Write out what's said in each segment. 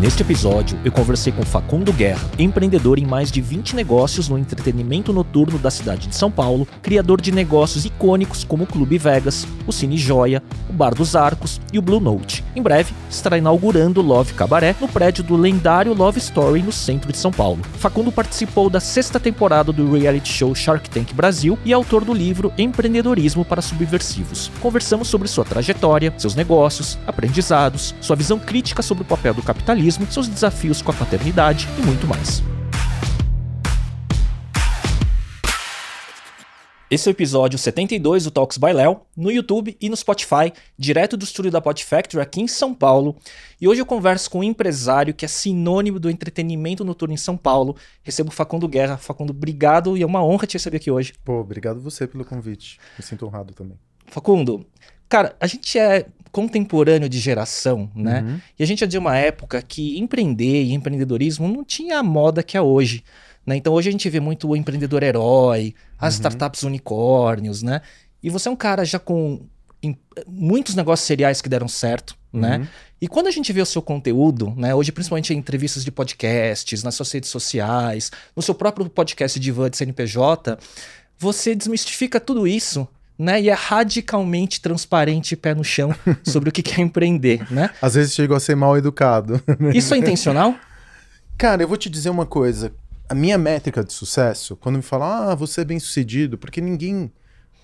Neste episódio, eu conversei com Facundo Guerra, empreendedor em mais de 20 negócios no entretenimento noturno da cidade de São Paulo, criador de negócios icônicos como o Clube Vegas, o Cine Joia, o Bar dos Arcos e o Blue Note. Em breve, estará inaugurando o Love Cabaré no prédio do lendário Love Story no centro de São Paulo. Facundo participou da sexta temporada do reality show Shark Tank Brasil e é autor do livro Empreendedorismo para Subversivos. Conversamos sobre sua trajetória, seus negócios, aprendizados, sua visão crítica sobre o papel do capitalismo seus desafios com a paternidade e muito mais. Esse é o episódio 72 do Talks by Léo, no YouTube e no Spotify, direto do estúdio da Pod Factory aqui em São Paulo. E hoje eu converso com um empresário que é sinônimo do entretenimento noturno em São Paulo. Recebo Facundo Guerra. Facundo, obrigado e é uma honra te receber aqui hoje. Pô, obrigado você pelo convite. Me sinto honrado também. Facundo, cara, a gente é contemporâneo de geração, né? Uhum. E a gente é de uma época que empreender e empreendedorismo não tinha a moda que é hoje. Né? Então hoje a gente vê muito o empreendedor herói, as uhum. startups unicórnios, né? E você é um cara já com em, muitos negócios seriais que deram certo, né? uhum. né? E quando a gente vê o seu conteúdo, né? Hoje, principalmente em entrevistas de podcasts, nas suas redes sociais, no seu próprio podcast de van de CNPJ, você desmistifica tudo isso né? E é radicalmente transparente pé no chão sobre o que é empreender, né? Às vezes chega a ser mal educado. Isso é intencional? Cara, eu vou te dizer uma coisa. A minha métrica de sucesso, quando me falam, ah, você é bem sucedido, porque ninguém.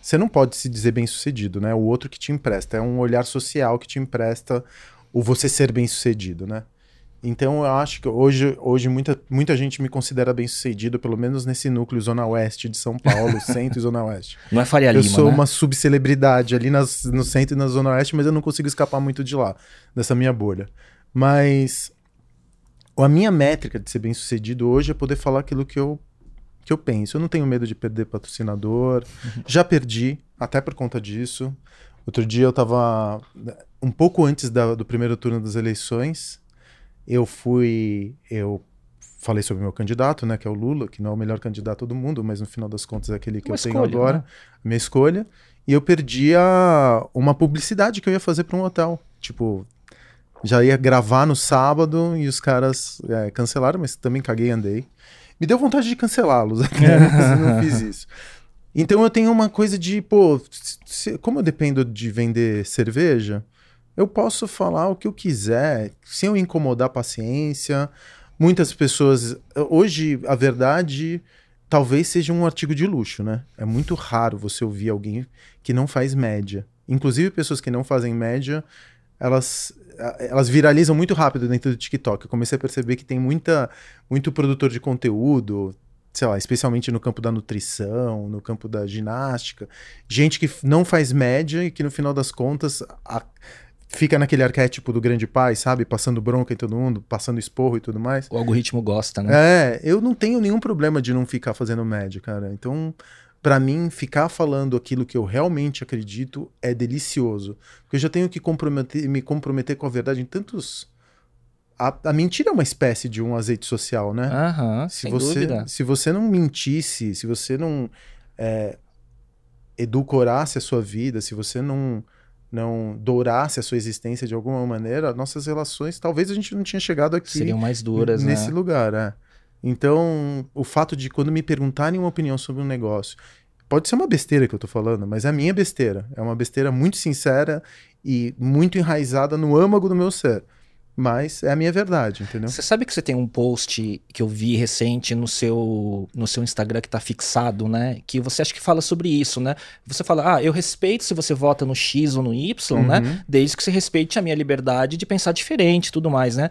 Você não pode se dizer bem sucedido, né? O outro que te empresta. É um olhar social que te empresta o você ser bem sucedido, né? Então eu acho que hoje, hoje muita, muita gente me considera bem sucedido, pelo menos nesse núcleo Zona Oeste de São Paulo, centro e Zona Oeste. Não é Faria Lima, Eu sou né? uma subcelebridade ali nas, no centro e na Zona Oeste, mas eu não consigo escapar muito de lá, dessa minha bolha. Mas a minha métrica de ser bem sucedido hoje é poder falar aquilo que eu, que eu penso. Eu não tenho medo de perder patrocinador, uhum. já perdi, até por conta disso. Outro dia eu estava um pouco antes da, do primeiro turno das eleições eu fui. Eu falei sobre o meu candidato, né, que é o Lula, que não é o melhor candidato do mundo, mas no final das contas é aquele que uma eu escolha, tenho agora, né? minha escolha. E eu perdi a, uma publicidade que eu ia fazer para um hotel. Tipo, já ia gravar no sábado e os caras é, cancelaram, mas também caguei e andei. Me deu vontade de cancelá-los, mas não fiz isso. Então eu tenho uma coisa de, pô, se, como eu dependo de vender cerveja, eu posso falar o que eu quiser, sem eu incomodar a paciência. Muitas pessoas. Hoje, a verdade talvez seja um artigo de luxo, né? É muito raro você ouvir alguém que não faz média. Inclusive, pessoas que não fazem média, elas, elas viralizam muito rápido dentro do TikTok. Eu comecei a perceber que tem muita, muito produtor de conteúdo, sei lá, especialmente no campo da nutrição, no campo da ginástica, gente que não faz média e que no final das contas a, fica naquele arquétipo do grande pai, sabe? Passando bronca em todo mundo, passando esporro e tudo mais. O algoritmo gosta, né? É, eu não tenho nenhum problema de não ficar fazendo média, cara. Então, para mim, ficar falando aquilo que eu realmente acredito é delicioso. Porque eu já tenho que comprometer, me comprometer com a verdade em tantos. A, a mentira é uma espécie de um azeite social, né? Aham, se sem você, dúvida. Se você não mentisse, se você não é, edulcorasse a sua vida, se você não não dourasse a sua existência de alguma maneira, nossas relações, talvez a gente não tinha chegado aqui. Seriam mais duras, Nesse né? lugar, é. Então, o fato de quando me perguntarem uma opinião sobre um negócio, pode ser uma besteira que eu tô falando, mas é a minha besteira. É uma besteira muito sincera e muito enraizada no âmago do meu ser. Mas é a minha verdade, entendeu? Você sabe que você tem um post que eu vi recente no seu, no seu Instagram que tá fixado, né? Que você acha que fala sobre isso, né? Você fala, ah, eu respeito se você vota no X ou no Y, né? uhum. né? Desde que você respeite a minha liberdade de pensar diferente e tudo mais, né?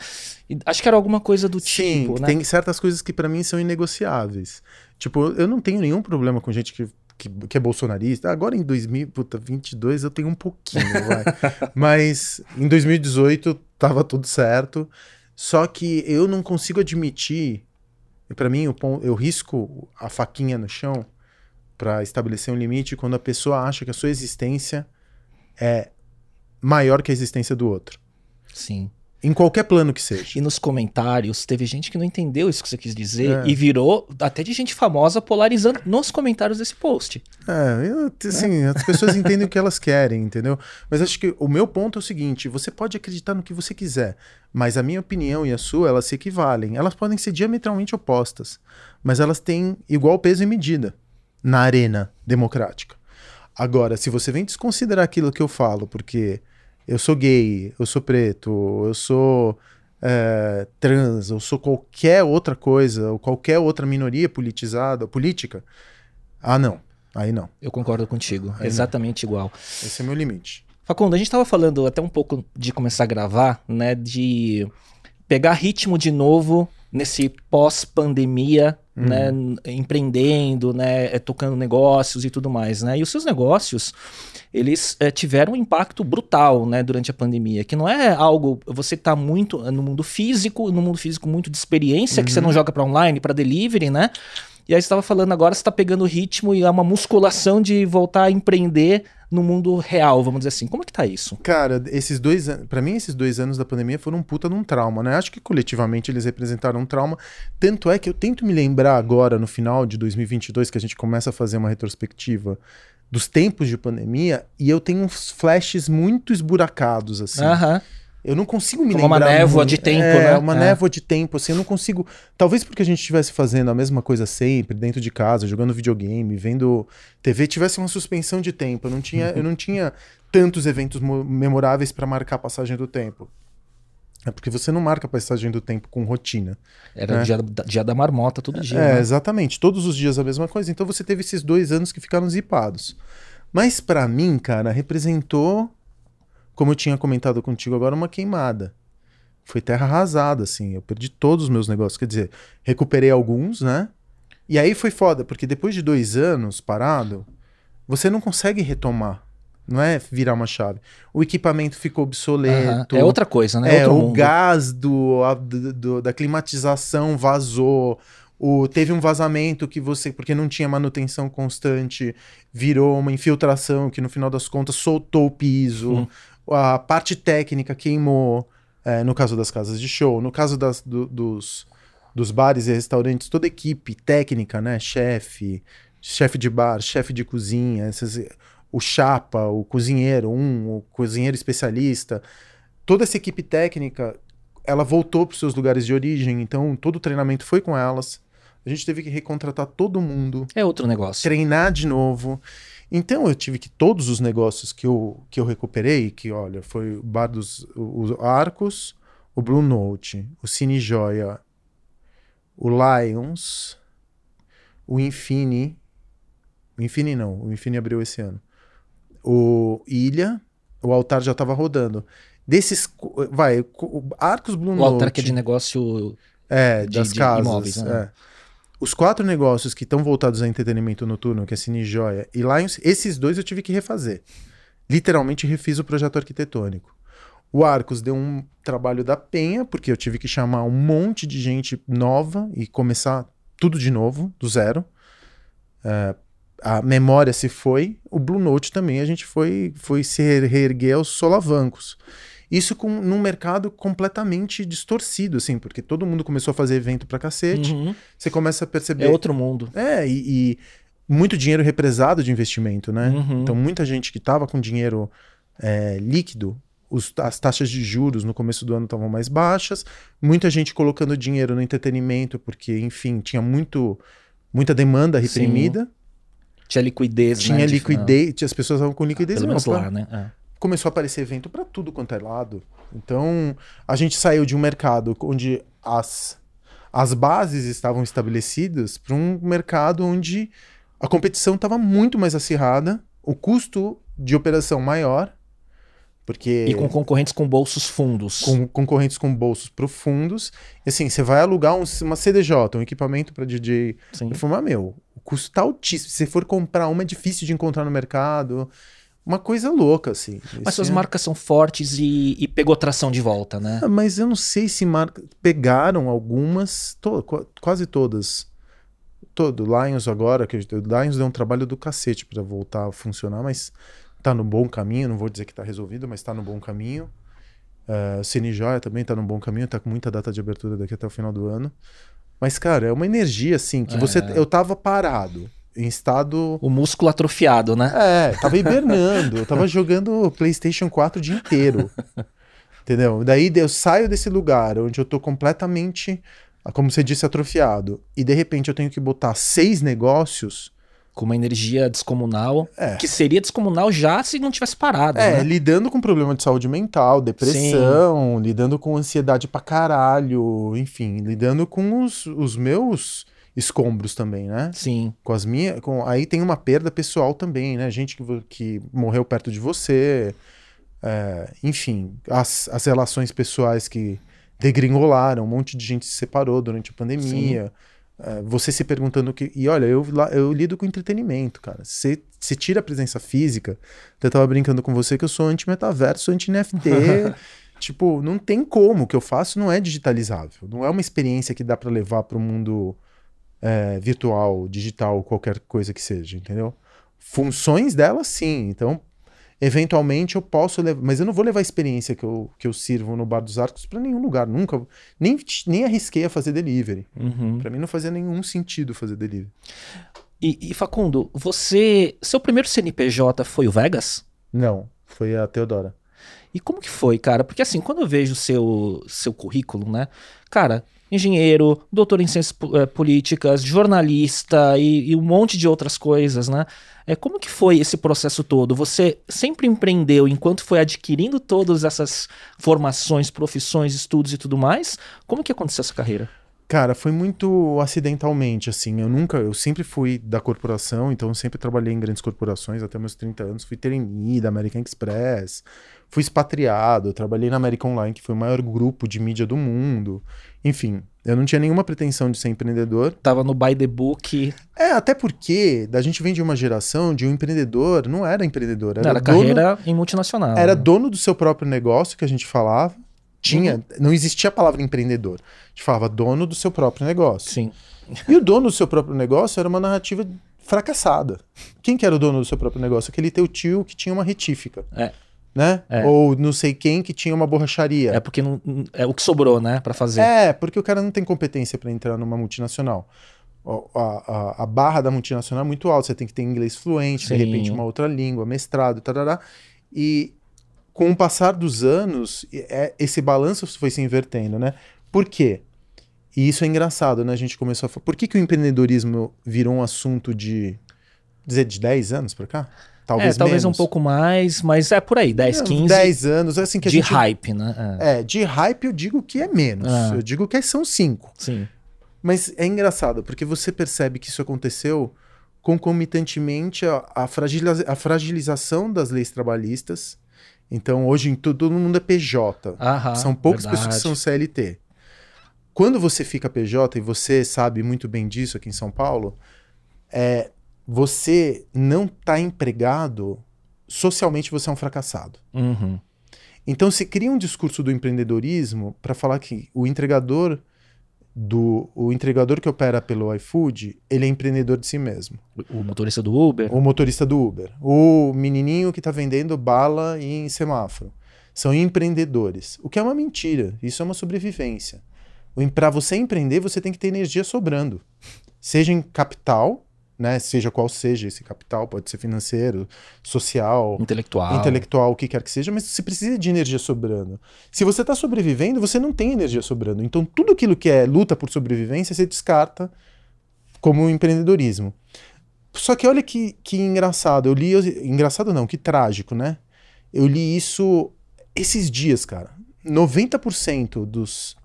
E acho que era alguma coisa do Sim, tipo, né? tem certas coisas que para mim são inegociáveis. Tipo, eu não tenho nenhum problema com gente que que, que, é bolsonarista. Agora em 2022 eu tenho um pouquinho, vai. Mas em 2018 tava tudo certo. Só que eu não consigo admitir, para mim eu, eu risco a faquinha no chão para estabelecer um limite quando a pessoa acha que a sua existência é maior que a existência do outro. Sim. Em qualquer plano que seja. E nos comentários, teve gente que não entendeu isso que você quis dizer é. e virou até de gente famosa polarizando nos comentários desse post. É, eu, assim, é. as pessoas entendem o que elas querem, entendeu? Mas acho que o meu ponto é o seguinte: você pode acreditar no que você quiser, mas a minha opinião e a sua, elas se equivalem. Elas podem ser diametralmente opostas, mas elas têm igual peso e medida na arena democrática. Agora, se você vem desconsiderar aquilo que eu falo, porque eu sou gay, eu sou preto, eu sou é, trans, eu sou qualquer outra coisa, ou qualquer outra minoria politizada, política, ah, não. Aí não. Eu concordo contigo. Aí exatamente não. igual. Esse é meu limite. Facundo, a gente estava falando até um pouco de começar a gravar, né? De pegar ritmo de novo nesse pós-pandemia, uhum. né, empreendendo, né, é, tocando negócios e tudo mais, né? E os seus negócios, eles é, tiveram um impacto brutal, né, durante a pandemia, que não é algo você tá muito no mundo físico, no mundo físico muito de experiência uhum. que você não joga para online, para delivery, né? E aí você estava falando agora, você está pegando o ritmo e é uma musculação de voltar a empreender no mundo real, vamos dizer assim. Como é que tá isso? Cara, esses dois anos, para mim esses dois anos da pandemia foram um puta num trauma, né? Acho que coletivamente eles representaram um trauma. Tanto é que eu tento me lembrar agora, no final de 2022, que a gente começa a fazer uma retrospectiva dos tempos de pandemia, e eu tenho uns flashes muito esburacados, assim. Aham. Uh -huh eu não consigo me Como lembrar. uma névoa muito. de tempo, é, né? Uma é. névoa de tempo, assim, eu não consigo. Talvez porque a gente estivesse fazendo a mesma coisa sempre, dentro de casa, jogando videogame, vendo TV, tivesse uma suspensão de tempo. Eu não tinha, eu não tinha tantos eventos memoráveis para marcar a passagem do tempo. É porque você não marca a passagem do tempo com rotina. Era né? dia, dia da marmota todo dia. É, né? exatamente. Todos os dias a mesma coisa. Então você teve esses dois anos que ficaram zipados. Mas para mim, cara, representou como eu tinha comentado contigo agora, uma queimada. Foi terra arrasada, assim. Eu perdi todos os meus negócios. Quer dizer, recuperei alguns, né? E aí foi foda, porque depois de dois anos parado, você não consegue retomar. Não é virar uma chave. O equipamento ficou obsoleto. Uhum. É outra coisa, né? É, é o mundo. gás do, a, do, da climatização vazou. O, teve um vazamento que você, porque não tinha manutenção constante, virou uma infiltração que no final das contas soltou o piso. Uhum a parte técnica queimou, é, no caso das casas de show, no caso das, do, dos, dos bares e restaurantes, toda a equipe técnica, né? Chefe, chefe de bar, chefe de cozinha, esses, o chapa, o cozinheiro, um, o cozinheiro especialista, toda essa equipe técnica, ela voltou para os seus lugares de origem, então todo o treinamento foi com elas. A gente teve que recontratar todo mundo. É outro negócio. Treinar de novo. Então eu tive que todos os negócios que eu, que eu recuperei, que olha, foi o Bar dos os Arcos, o Blue Note, o Cine Joia, o Lions, o Infini, o Infini não, o Infini abriu esse ano. O Ilha, o altar já estava rodando. Desses, vai, o Arcos Blue o Note. O altar que é de negócio é, de, das de casas. Imóveis, né? É. Os quatro negócios que estão voltados a entretenimento noturno, que é Cine Joia e Lions, esses dois eu tive que refazer. Literalmente refiz o projeto arquitetônico. O Arcos deu um trabalho da penha, porque eu tive que chamar um monte de gente nova e começar tudo de novo, do zero. É, a memória se foi. O Blue Note também a gente foi, foi se reerguer aos solavancos. Isso com, num mercado completamente distorcido, assim, porque todo mundo começou a fazer evento pra cacete. Uhum. Você começa a perceber. É outro mundo. É, e, e muito dinheiro represado de investimento, né? Uhum. Então, muita gente que tava com dinheiro é, líquido, os, as taxas de juros no começo do ano estavam mais baixas, muita gente colocando dinheiro no entretenimento, porque, enfim, tinha muito, muita demanda reprimida. Sim. Tinha liquidez, Tinha né? liquidez, as pessoas estavam com liquidez. Ah, pelo menos lá, né? É começou a aparecer evento para tudo quanto é lado. Então, a gente saiu de um mercado onde as, as bases estavam estabelecidas para um mercado onde a competição estava muito mais acirrada, o custo de operação maior, porque... E com concorrentes com bolsos fundos. Com concorrentes com bolsos profundos. E assim, você vai alugar um, uma CDJ, um equipamento para DJ Sim. performar, meu, o custo tá altíssimo. Se você for comprar uma, é difícil de encontrar no mercado uma coisa louca, assim. Mas suas é... marcas são fortes e, e, pegou tração de volta, né? Ah, mas eu não sei se marcas. Pegaram algumas, to... quase todas. Todo. Lions agora, que Lions deu um trabalho do cacete para voltar a funcionar, mas tá no bom caminho. Não vou dizer que tá resolvido, mas tá no bom caminho. Uh, o Cine Joia também tá num bom caminho, tá com muita data de abertura daqui até o final do ano. Mas, cara, é uma energia, assim, que é. você. Eu tava parado, em estado. O músculo atrofiado, né? É, tava hibernando. eu tava jogando PlayStation 4 o dia inteiro. Entendeu? Daí eu saio desse lugar onde eu tô completamente, como você disse, atrofiado. E de repente eu tenho que botar seis negócios com uma energia descomunal, é. que seria descomunal já se não tivesse parado. É, né? lidando com problema de saúde mental, depressão, Sim. lidando com ansiedade pra caralho, enfim, lidando com os, os meus escombros também, né? Sim. Com as minhas. Com, aí tem uma perda pessoal também, né? Gente que, que morreu perto de você. É, enfim, as, as relações pessoais que degringolaram, um monte de gente se separou durante a pandemia. É, você se perguntando que. E olha, eu, eu lido com entretenimento, cara. Você, você tira a presença física. Eu tava brincando com você que eu sou anti-metaverso, anti-NFT. tipo, não tem como. O que eu faço não é digitalizável. Não é uma experiência que dá para levar para o mundo é, virtual, digital, qualquer coisa que seja, entendeu? Funções dela, sim. Então, eventualmente eu posso levar, mas eu não vou levar a experiência que eu, que eu sirvo no Bar dos Arcos para nenhum lugar, nunca, nem, nem arrisquei a fazer delivery. Uhum. Para mim não fazia nenhum sentido fazer delivery. E, e, Facundo, você, seu primeiro CNPJ foi o Vegas? Não, foi a Teodora. E como que foi, cara? Porque assim, quando eu vejo seu seu currículo, né? Cara, engenheiro, doutor em ciências eh, políticas, jornalista e, e, um monte de outras coisas, né? É, como que foi esse processo todo? Você sempre empreendeu enquanto foi adquirindo todas essas formações, profissões, estudos e tudo mais? Como que aconteceu essa carreira? Cara, foi muito acidentalmente, assim. Eu nunca, eu sempre fui da corporação, então sempre trabalhei em grandes corporações até meus 30 anos. Fui trainee da American Express, fui expatriado, trabalhei na American Online, que foi o maior grupo de mídia do mundo. Enfim, eu não tinha nenhuma pretensão de ser empreendedor. Tava no by the book. É, até porque a gente vem de uma geração de um empreendedor, não era empreendedor, era, não, era dono, carreira em multinacional. Era né? dono do seu próprio negócio, que a gente falava. Tinha, uhum. não existia a palavra empreendedor. A gente falava dono do seu próprio negócio. Sim. E o dono do seu próprio negócio era uma narrativa fracassada. Quem que era o dono do seu próprio negócio? Aquele teu tio que tinha uma retífica. É né? É. Ou não sei quem que tinha uma borracharia. É porque não, é o que sobrou, né, para fazer. É, porque o cara não tem competência para entrar numa multinacional. A, a, a, barra da multinacional é muito alta, você tem que ter inglês fluente, Sim. de repente uma outra língua, mestrado, tarará. E com o passar dos anos, é, esse balanço foi se invertendo, né? Por quê? E isso é engraçado, né? A gente começou a falar. Por que, que o empreendedorismo virou um assunto de, dizer, de 10 anos para cá? Talvez, é, talvez menos. um pouco mais, mas é por aí, 10, 15. 10 anos, assim que De gente... hype, né? É. é. de hype eu digo que é menos. É. Eu digo que são 5. Sim. Mas é engraçado, porque você percebe que isso aconteceu concomitantemente à, fragiliza a fragilização das leis trabalhistas. Então, hoje em todo mundo é PJ. Aham, são poucas verdade. pessoas que são CLT. Quando você fica PJ, e você sabe muito bem disso aqui em São Paulo, é, você não está empregado, socialmente você é um fracassado. Uhum. Então se cria um discurso do empreendedorismo para falar que o entregador do o entregador que opera pelo iFood, ele é empreendedor de si mesmo. O motorista do Uber? O motorista do Uber. O menininho que está vendendo bala em semáforo. São empreendedores. O que é uma mentira. Isso é uma sobrevivência. Para você empreender, você tem que ter energia sobrando. Seja em capital, né? Seja qual seja esse capital, pode ser financeiro, social, intelectual, intelectual, o que quer que seja, mas você precisa de energia sobrando. Se você está sobrevivendo, você não tem energia sobrando. Então, tudo aquilo que é luta por sobrevivência, você descarta como empreendedorismo. Só que olha que, que engraçado, eu li. Engraçado não, que trágico, né? Eu li isso esses dias, cara. 90% dos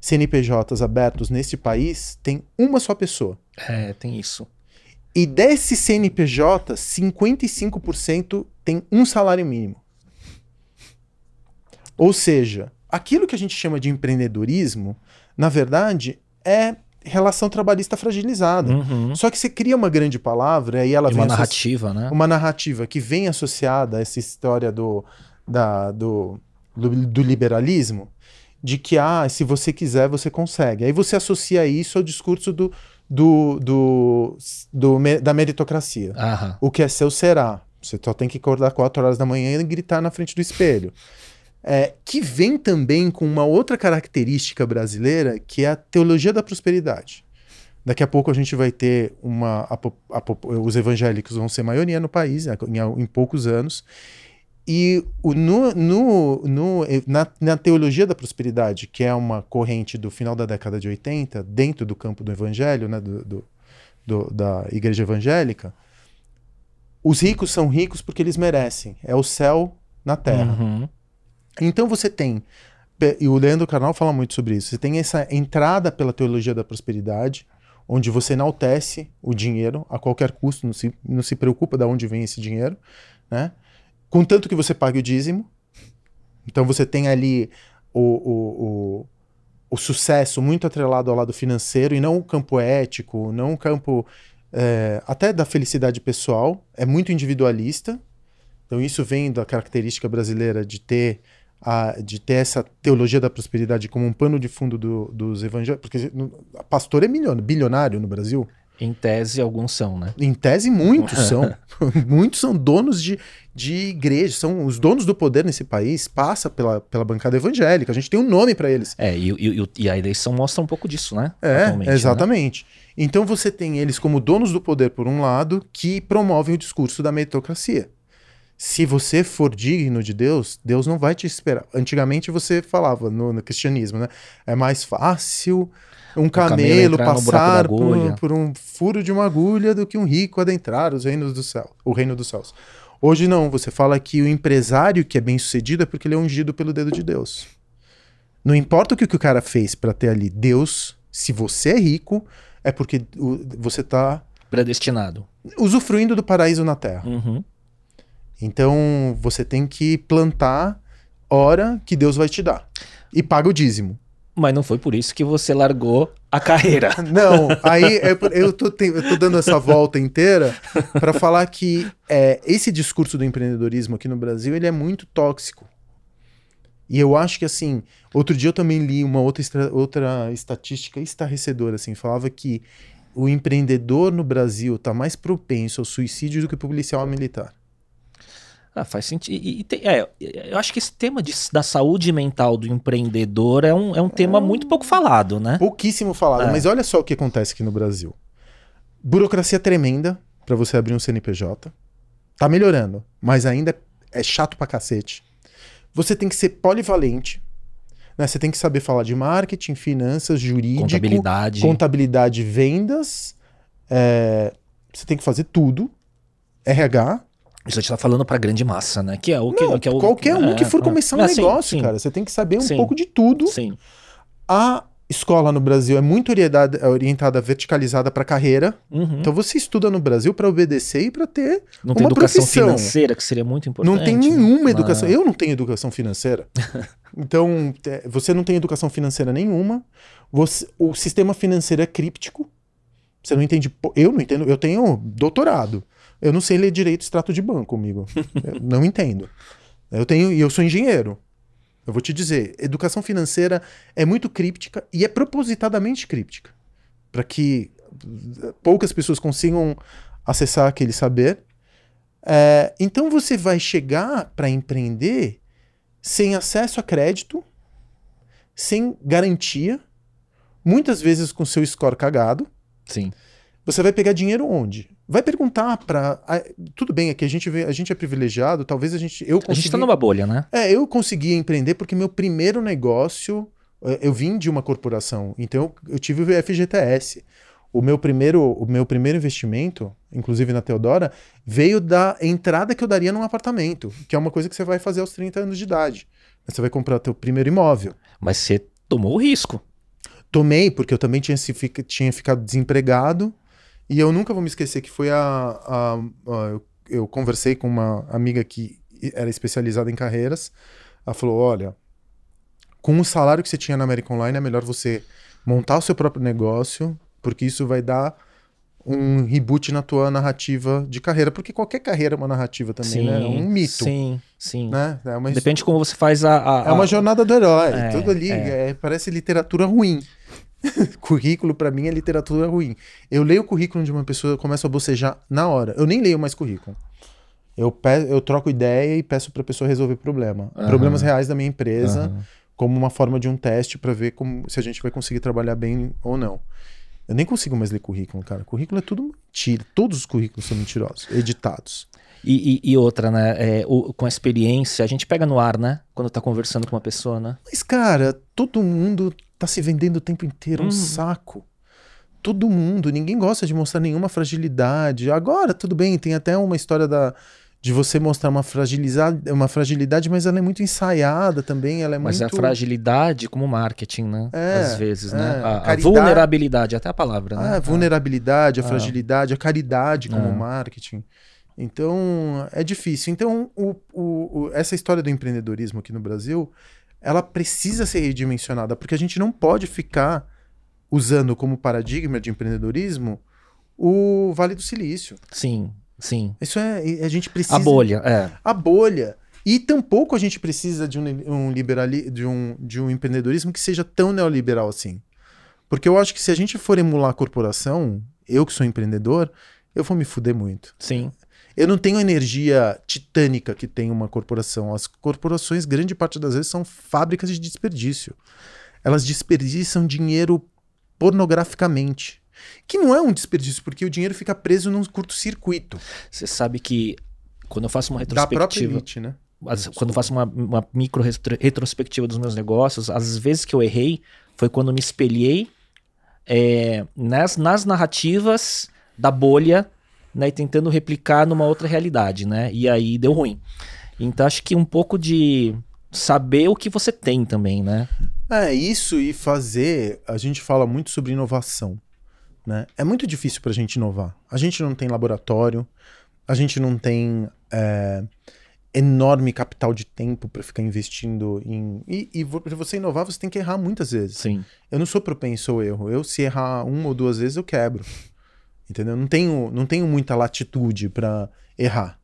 CNPJs abertos neste país tem uma só pessoa. É, tem isso. E desse CNPJ, 55% tem um salário mínimo. Ou seja, aquilo que a gente chama de empreendedorismo, na verdade, é relação trabalhista fragilizada. Uhum. Só que você cria uma grande palavra e ela e vem uma narrativa, né? Uma narrativa que vem associada a essa história do, da, do, do, do liberalismo, de que ah, se você quiser, você consegue. Aí você associa isso ao discurso do do, do, do da meritocracia. Aham. O que é seu será. Você só tem que acordar 4 horas da manhã e gritar na frente do espelho. é, que vem também com uma outra característica brasileira, que é a teologia da prosperidade. Daqui a pouco a gente vai ter uma. A, a, os evangélicos vão ser maioria no país, em, em poucos anos. E o, no, no, no, na, na, teologia da prosperidade, que é uma corrente do final da década de 80, dentro do campo do evangelho, né, do, do, do, da igreja evangélica, os ricos são ricos porque eles merecem. É o céu na terra. Uhum. Então você tem, e o Leandro Carnal fala muito sobre isso, você tem essa entrada pela teologia da prosperidade, onde você enaltece o dinheiro a qualquer custo, não se, não se preocupa de onde vem esse dinheiro, né? Contanto que você pague o dízimo. Então você tem ali o, o, o, o sucesso muito atrelado ao lado financeiro e não o campo ético, não o campo é, até da felicidade pessoal. É muito individualista. Então isso vem da característica brasileira de ter a, de ter essa teologia da prosperidade como um pano de fundo do, dos evangelhos, porque pastor é milionário, bilionário no Brasil. Em tese, alguns são, né? Em tese, muitos são. muitos são donos de, de igrejas, são os donos do poder nesse país, passa pela, pela bancada evangélica. A gente tem um nome para eles. É, e, e, e, a eleição mostra um pouco disso, né? É, né? exatamente. Né? Então você tem eles como donos do poder, por um lado, que promovem o discurso da meritocracia se você for digno de Deus, Deus não vai te esperar. Antigamente você falava no, no cristianismo, né? É mais fácil um camelo, camelo passar por, por, um furo de uma agulha do que um rico adentrar os reinos do céu, o reino dos céus. Hoje não, você fala que o empresário que é bem sucedido é porque ele é ungido pelo dedo de Deus. Não importa o que, o cara fez para ter ali Deus, se você é rico, é porque você está predestinado, usufruindo do paraíso na terra. Uhum. Então você tem que plantar hora que Deus vai te dar. E paga o dízimo. Mas não foi por isso que você largou a carreira. não, aí é, eu, tô, eu tô dando essa volta inteira para falar que é, esse discurso do empreendedorismo aqui no Brasil ele é muito tóxico. E eu acho que assim, outro dia eu também li uma outra, outra estatística estarrecedora, assim, falava que o empreendedor no Brasil está mais propenso ao suicídio do que o policial militar. Ah, faz sentido. E, e tem, é, eu acho que esse tema de, da saúde mental do empreendedor é um, é um tema é muito pouco falado, né? Pouquíssimo falado. É. Mas olha só o que acontece aqui no Brasil: burocracia tremenda para você abrir um CNPJ. Tá melhorando, mas ainda é chato pra cacete. Você tem que ser polivalente. Né? Você tem que saber falar de marketing, finanças, jurídico, contabilidade, contabilidade vendas. É... Você tem que fazer tudo. RH, isso a gente tá falando pra grande massa, né? Que é o que, Não, que é o, qualquer um é, que for começar um é, negócio, sim, cara. Você tem que saber um sim, pouco de tudo. Sim. A escola no Brasil é muito orientada, orientada verticalizada para carreira. Uhum. Então você estuda no Brasil para obedecer e para ter não tem educação profissão. financeira que seria muito importante. Não tem nenhuma educação. Eu não tenho educação financeira. então você não tem educação financeira nenhuma. Você, o sistema financeiro é críptico. Você não entende. Eu não entendo. Eu tenho doutorado. Eu não sei ler direito extrato de banco comigo. não entendo. Eu tenho e eu sou engenheiro. Eu vou te dizer, educação financeira é muito críptica e é propositadamente críptica, para que poucas pessoas consigam acessar aquele saber. É, então você vai chegar para empreender sem acesso a crédito, sem garantia, muitas vezes com seu score cagado. Sim. Você vai pegar dinheiro onde? Vai perguntar para tudo bem, aqui a gente vê, a gente é privilegiado, talvez a gente eu consegui, A gente tá numa bolha, né? É, eu consegui empreender porque meu primeiro negócio, é, eu vim de uma corporação, então eu, eu tive o FGTS. O meu primeiro, o meu primeiro investimento, inclusive na Teodora, veio da entrada que eu daria num apartamento, que é uma coisa que você vai fazer aos 30 anos de idade. Você vai comprar teu primeiro imóvel. Mas você tomou o risco. Tomei, porque eu também tinha, tinha ficado desempregado e eu nunca vou me esquecer que foi a. a, a eu, conversei com uma amiga que era especializada em carreiras. Ela falou: olha, com o salário que você tinha na American Online, é melhor você montar o seu próprio negócio, porque isso vai dar um reboot na tua narrativa de carreira, porque qualquer carreira é uma narrativa também, sim, né? É um mito. Sim, sim. Né? É uma... Depende de como você faz a. a é uma jornada do herói. É, Tudo ali é. É, parece literatura ruim. currículo para mim é literatura ruim. Eu leio o currículo de uma pessoa, eu começo a bocejar na hora. Eu nem leio mais currículo. Eu, pe eu troco ideia e peço para a pessoa resolver problema. Aham. Problemas reais da minha empresa, Aham. como uma forma de um teste para ver como, se a gente vai conseguir trabalhar bem ou não. Eu nem consigo mais ler currículo, cara. Currículo é tudo mentira. Todos os currículos são mentirosos, editados. E, e- e outra, né? é, o- com a experiência, a gente pega no ar, né? Quando tá conversando com uma pessoa, né? Mas, cara, todo mundo tá se vendendo o tempo inteiro, um Uhum. saco. Todo mundo, ninguém gosta de mostrar nenhuma fragilidade. Agora, tudo bem, tem até uma história da, de você mostrar uma fragilidade, uma fragilidade, mas ela é muito ensaiada também, ela é Mas muito... a fragilidade como marketing, né? É, Às vezes, é. né? A, a Caridade- vulnerabilidade, até a palavra, né? Ah, a vulnerabilidade, a Ah. fragilidade, a caridade como Ah. marketing. Então, é difícil. Então, o- o- o- essa história do empreendedorismo aqui no Brasil, ela precisa ser redimensionada, porque a gente não pode ficar usando como paradigma de empreendedorismo o Vale do Silício. Sim, sim. Isso é. A gente precisa. A bolha, é. A bolha. E tampouco a gente precisa de um, um liberali, de, um, de um empreendedorismo que seja tão neoliberal assim. Porque eu acho que se a gente for emular a corporação, eu que sou empreendedor, eu vou me fuder muito. Sim. Eu não tenho a energia titânica que tem uma corporação. As corporações, grande parte das vezes, são fábricas de desperdício. Elas desperdiçam dinheiro pornograficamente. Que não é um desperdício, porque o dinheiro fica preso num curto-circuito Você sabe que quando eu faço uma da própria retrospectiva, elite, né? as- quando eu faço uma, uma micro retro- retrospectiva dos meus negócios, as vezes que eu errei foi quando me espelhei é, nas, nas narrativas da bolha, né, e tentando replicar numa outra realidade, né? E aí deu ruim. Então acho que um pouco de saber o que você tem também, né? É, isso e fazer. A gente fala muito sobre inovação. Né? É muito difícil para a gente inovar. A gente não tem laboratório, a gente não tem é, enorme capital de tempo para ficar investindo em. E, e para você inovar, você tem que errar muitas vezes. Sim. Eu não sou propenso ao erro. Eu, se errar uma ou duas vezes, eu quebro. Entendeu? Não tenho, não tenho muita latitude para errar.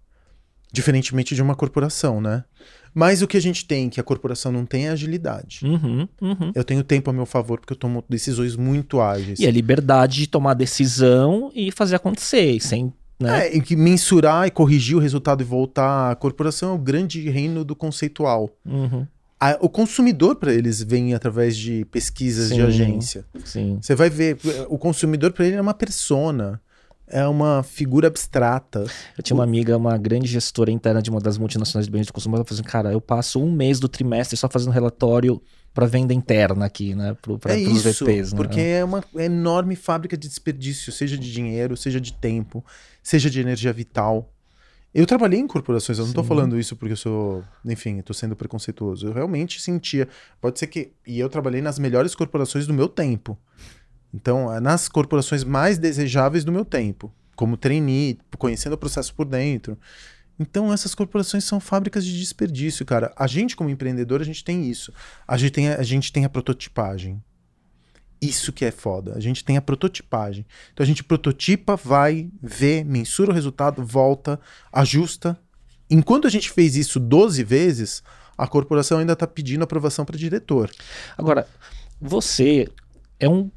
Diferentemente de uma corporação, né? Mas o que a gente tem, que a corporação não tem, é agilidade. Uhum, uhum. Eu tenho tempo a meu favor porque eu tomo decisões muito ágeis. E a liberdade de tomar decisão e fazer acontecer, e sem, né? É, em que mensurar e corrigir o resultado e voltar. A corporação é o grande reino do conceitual. Uhum, A- o consumidor, para eles, vem através de pesquisas de Sim. agência. sim. Você vai ver, o consumidor, para ele, é uma persona. É uma figura abstrata. Eu tinha uma amiga, uma grande gestora interna de uma das multinacionais de bens de consumo, ela falou assim, cara, eu passo um mês do trimestre só fazendo relatório para venda interna aqui, né? Pro, pra, é isso, VPs, né? porque é uma enorme fábrica de desperdício, seja de dinheiro, seja de tempo, seja de energia vital. Eu trabalhei em corporações, eu não tô Sim. falando isso porque eu sou, enfim, tô sendo preconceituoso. Eu realmente sentia, pode ser que, e eu trabalhei nas melhores corporações do meu tempo. Então, é nas corporações mais desejáveis do meu tempo, como trainee, conhecendo o processo por dentro. Então, essas corporações são fábricas de desperdício, cara. A gente, como empreendedor, a gente tem isso. A gente tem a, a, gente tem a prototipagem. Isso que é foda. A gente tem a prototipagem. Então, a gente prototipa, vai, vê, mensura o resultado, volta, ajusta. Enquanto a gente fez isso 12 vezes, a corporação ainda está pedindo aprovação para diretor. Agora, você é um,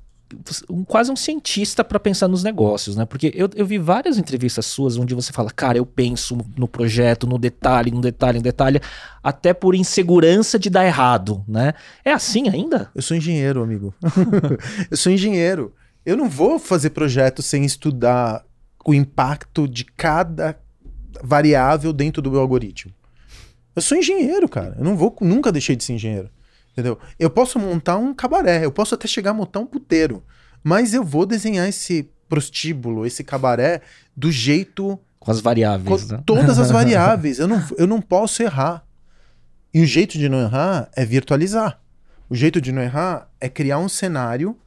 um quase um cientista para pensar nos negócios, né? Porque eu, eu vi várias entrevistas suas onde você fala, cara, eu penso no projeto, no detalhe, no detalhe, no detalhe, até por insegurança de dar errado, né? É assim ainda? Eu sou engenheiro, amigo. eu sou engenheiro. Eu não vou fazer projeto sem estudar o impacto de cada variável dentro do meu algoritmo. Eu sou engenheiro, cara. Eu não vou, nunca deixei de ser engenheiro. Entendeu? Eu posso montar um cabaré, eu posso até chegar a montar um puteiro, mas eu vou desenhar esse prostíbulo, esse cabaré do jeito Com as variáveis, com né? todas as variáveis. Eu não, eu não posso errar. E o jeito de não errar é virtualizar. O jeito de não errar é criar um cenário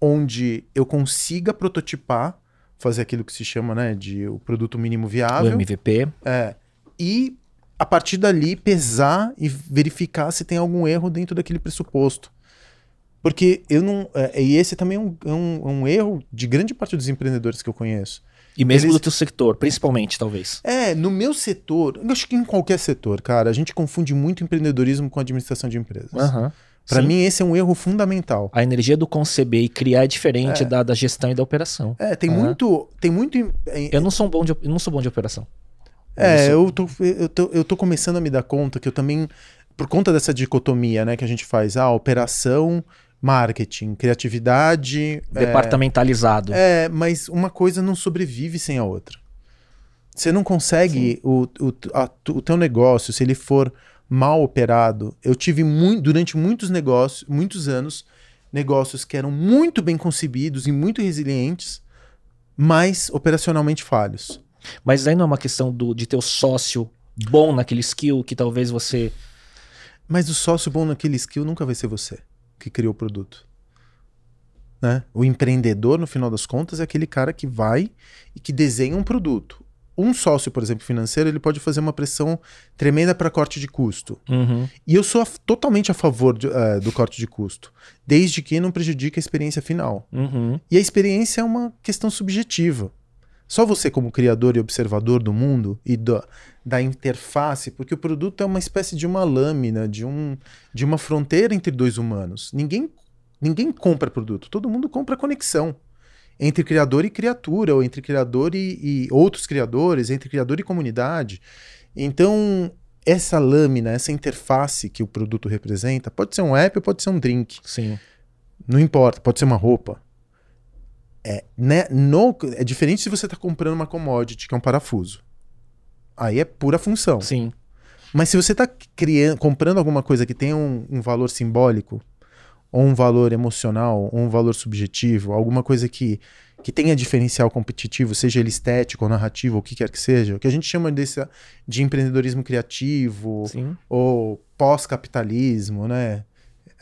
onde eu consiga prototipar, fazer aquilo que se chama né, de o produto mínimo O viável. MVP. É, e a partir dali pesar e verificar se tem algum erro dentro daquele pressuposto. Porque eu não. É, e esse também é um, é um, um erro de grande parte dos empreendedores que eu conheço. E mesmo Eles- do teu sector, principalmente, talvez. É, no meu setor, eu acho que em qualquer setor, cara, a gente confunde muito empreendedorismo com administração de empresas. Pra Sim. mim, esse é um erro fundamental. A energia do conceber e criar é diferente É. Da, da gestão e da operação. É, tem Aham. muito. Tem muito. Eu não sou bom de, eu não sou bom de operação. É, eu tô, eu, tô, eu tô começando a me dar conta que eu também, por conta dessa dicotomia, né, que a gente faz, ah, operação, marketing, criatividade. é, Departamentalizado. É, mas uma coisa não sobrevive sem a outra. Você não consegue o, o, a- o teu negócio, se ele for mal operado. Eu tive muito, durante muitos negócios, muitos anos, negócios que eram muito bem concebidos e muito resilientes, mas operacionalmente falhos. Mas aí não é uma questão do, de ter o sócio bom naquele skill que talvez você. Mas o sócio bom naquele skill nunca vai ser você que criou o produto. Né? O empreendedor, no final das contas, é aquele cara que vai e que desenha um produto. Um sócio, por exemplo, financeiro, ele pode fazer uma pressão tremenda para corte de custo. Uhum. E eu sou a- totalmente a favor de, eh, do corte de custo, desde que não prejudique a experiência final. Uhum. E a experiência é uma questão subjetiva. Só você, como criador e observador do mundo e do- da interface, porque o produto é uma espécie de uma lâmina, de, um, de uma fronteira entre dois humanos. Ninguém, ninguém compra produto, todo mundo compra conexão entre criador e criatura, ou entre criador e, e outros criadores, entre criador e comunidade. Então, essa lâmina, essa interface que o produto representa, pode ser um app pode ser um drink. Sim. Não importa, pode ser uma roupa. É, né, no, é diferente se você está comprando uma commodity, que é um parafuso. Aí é pura função. Sim. Mas se você está comprando alguma coisa que tem um, um valor simbólico, ou um valor emocional, ou um valor subjetivo, alguma coisa que, que tenha diferencial competitivo, seja ele estético ou narrativo, ou o que quer que seja, o que a gente chama desse, de empreendedorismo criativo, Sim. ou pós-capitalismo, né?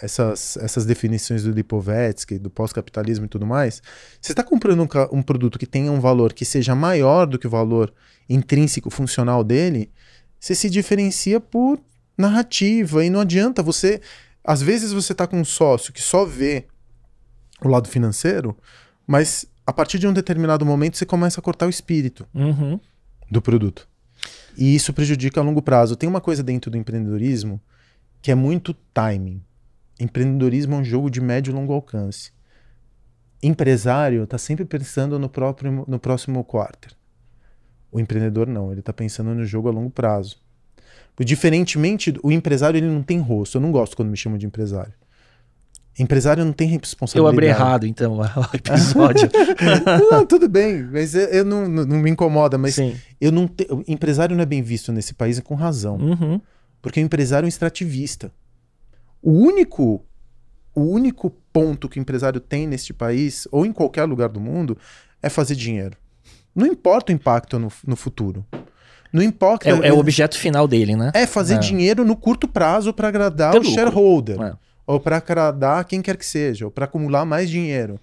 Essas, essas definições do Lipovetsky, do pós-capitalismo e tudo mais. Você está comprando um, um produto que tenha um valor que seja maior do que o valor intrínseco funcional dele, você se diferencia por narrativa e não adianta você. Às vezes você está com um sócio que só vê o lado financeiro, mas a partir de um determinado momento você começa a cortar o espírito Uhum. do produto. E isso prejudica a longo prazo. Tem uma coisa dentro do empreendedorismo que é muito timing. Empreendedorismo é um jogo de médio e longo alcance. Empresário está sempre pensando no, próprio, no próximo quarter. O empreendedor não, ele está pensando no jogo a longo prazo. Diferentemente, o empresário ele não tem rosto. Eu não gosto quando me chamam de empresário. Empresário não tem Eu responsabilidade. abri errado, então, o episódio. não, tudo bem, mas eu, eu não, não, não me incomoda. Mas Sim. eu não te... o empresário não é bem visto nesse país e com razão. Uhum. Porque o empresário é um extrativista. O único, o único ponto que o empresário tem neste país, ou em qualquer lugar do mundo, é fazer dinheiro. Não importa o impacto no, no futuro. Não importa. É, é o objeto final dele, né? É fazer É. dinheiro no curto prazo para agradar Ter o lucro. shareholder. É. Ou para agradar quem quer que seja. Ou para acumular mais dinheiro.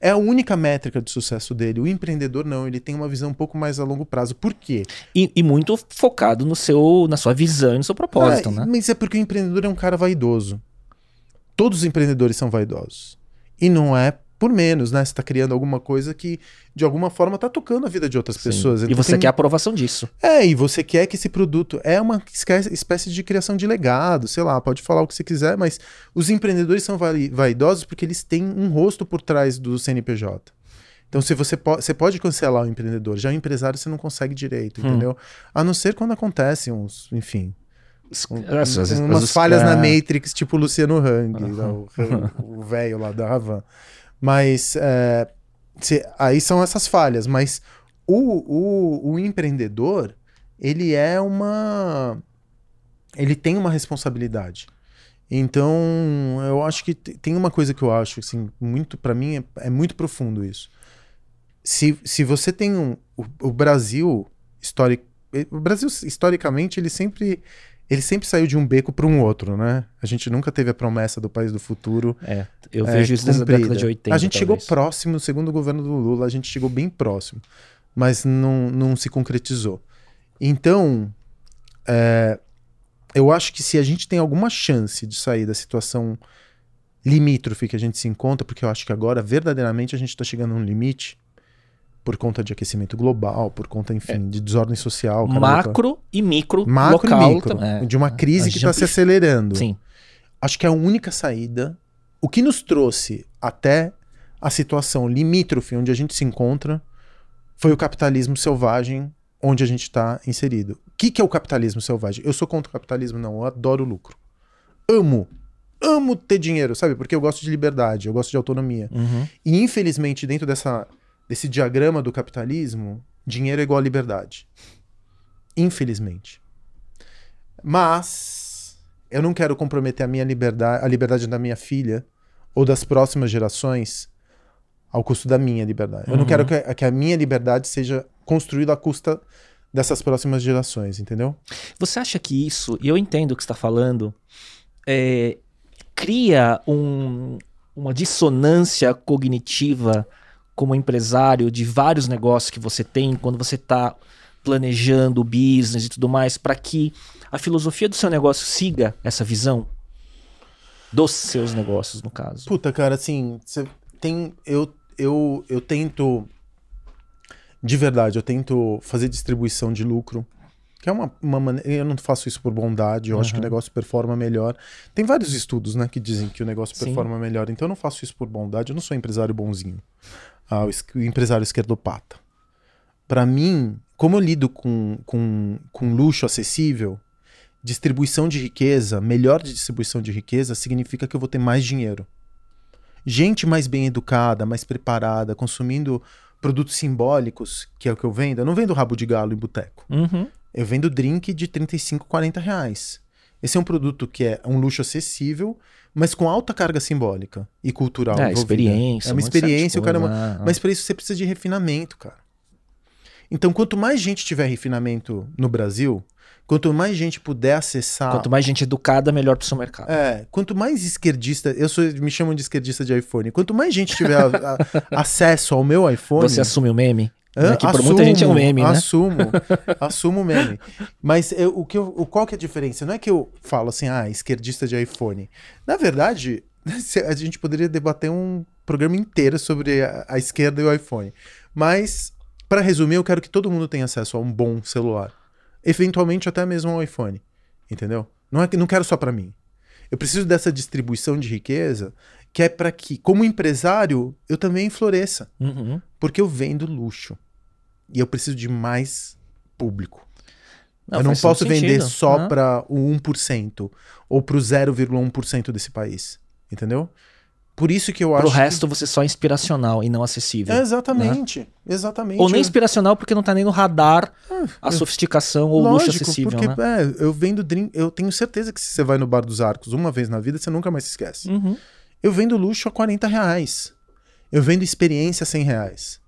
É a única métrica de sucesso dele. O empreendedor não, ele tem uma visão um pouco mais a longo prazo. Por quê? E, e muito focado no seu, na sua visão e no seu propósito, Ah, né? Mas é porque o empreendedor é um cara vaidoso. Todos os empreendedores são vaidosos. E não é por menos, né? Você está criando alguma coisa que, de alguma forma, está tocando a vida de outras Sim. pessoas. E Então você tem- quer a aprovação disso. É, e você quer que esse produto é uma espécie de criação de legado, sei lá, pode falar o que você quiser, mas os empreendedores são vai- vaidosos porque eles têm um rosto por trás do CNPJ. Então, se você, po você pode cancelar o empreendedor, já o empresário você não consegue direito, Hum. entendeu? A não ser quando acontecem uns, enfim, As- as- umas as- falhas na é. Matrix, tipo o Luciano Hang, né, o- velho lá da Havan. Mas é, se- aí são essas falhas. Mas o, o, o empreendedor, ele é uma. Ele tem uma responsabilidade. Então, eu acho que te- tem uma coisa que eu acho, assim, muito, para mim, é, é muito profundo isso. Se, se você tem um. O, o Brasil, histórico. O Brasil, historicamente, ele sempre ele sempre saiu de um beco para um outro, né? A gente nunca teve a promessa do país do futuro. É, eu é, vejo isso desde a década de 80. A gente chegou talvez. próximo, no segundo governo do Lula, a gente chegou bem próximo, mas não, não se concretizou. Então, é, eu acho que se a gente tem alguma chance de sair da situação limítrofe que a gente se encontra, porque eu acho que agora, verdadeiramente, a gente está chegando num limite por conta de aquecimento global, por conta, enfim, de desordem social. Macro e micro macro local e micro. É. de uma crise que está se acelerando. Sim. Acho que é a única saída, o que nos trouxe até a situação limítrofe onde a gente se encontra, foi o capitalismo selvagem onde a gente está inserido. O que, que é o capitalismo selvagem? Eu sou contra o capitalismo? Não, eu adoro lucro. Amo. Amo ter dinheiro, sabe? Porque eu gosto de liberdade, eu gosto de autonomia. Uhum. E infelizmente, dentro dessa, desse diagrama do capitalismo, dinheiro é igual a liberdade. Infelizmente. Mas eu não quero comprometer a minha liberdade, a liberdade da minha filha ou das próximas gerações ao custo da minha liberdade. Eu não Uhum. quero que, que a minha liberdade seja construída à custa dessas próximas gerações, entendeu? Você acha que isso, e eu entendo o que você está falando, é, cria um- uma dissonância cognitiva como empresário de vários negócios que você tem quando você está planejando o business e tudo mais, para que a filosofia do seu negócio siga essa visão? Dos seus negócios, no caso. Puta, cara, assim, você tem. Eu, eu, eu tento. De verdade, eu tento fazer distribuição de lucro. Que é uma, uma maneira. Eu não faço isso por bondade, eu acho que o negócio performa melhor. Tem vários estudos, né, que dizem que o negócio Sim. performa melhor. Então eu não faço isso por bondade, eu não sou empresário bonzinho. Ah, o, es- o empresário esquerdopata. Pra mim, como eu lido com, com, com luxo acessível, distribuição de riqueza, melhor distribuição de riqueza, significa que eu vou ter mais dinheiro. Gente mais bem educada, mais preparada, consumindo produtos simbólicos, que é o que eu vendo. Eu não vendo rabo de galo em boteco. Uhum. Eu vendo drink de 35, 40 reais. Esse é um produto que é um luxo acessível, mas com alta carga simbólica e cultural. É, envolvida. experiência. É uma um experiência, o cara. coisa, né? Mas para isso você precisa de refinamento, cara. Então, quanto mais gente tiver refinamento no Brasil, quanto mais gente puder acessar. Quanto mais gente educada, melhor pro seu mercado. É, quanto mais esquerdista, eu sou, me chamam de esquerdista de iPhone. Quanto mais gente tiver a- a- acesso ao meu iPhone, Você assume o meme? Né? Que por muita gente é um meme, né? Assumo, assumo o meme. Mas eu- o que eu- o, qual que é a diferença? Não é que eu falo assim, ah, esquerdista de iPhone. Na verdade, a gente poderia debater um programa inteiro sobre a, a esquerda e o iPhone. Mas, para resumir, eu quero que todo mundo tenha acesso a um bom celular. Eventualmente até mesmo ao iPhone. Entendeu? Não, é que, não quero só para mim. Eu preciso dessa distribuição de riqueza que é para que, como empresário, eu também floresça. Uhum. Porque eu vendo luxo. E eu preciso de mais público. eu não faz todo posso vender sentido. só para o 1% ou para o 0,1% desse país. Entendeu? Por isso que eu acho. Pro que- resto, você só é inspiracional e não acessível. É, exatamente. Exatamente. Ou nem Eu- inspiracional porque não tá nem no radar a sofisticação ou o luxo Lógico, acessível, porque né? é, eu vendo drink. Eu tenho certeza que se você vai no Bar dos Arcos uma vez na vida, você nunca mais se esquece. Uhum. Eu vendo luxo a 40 reais. Eu vendo experiência a 100 reais.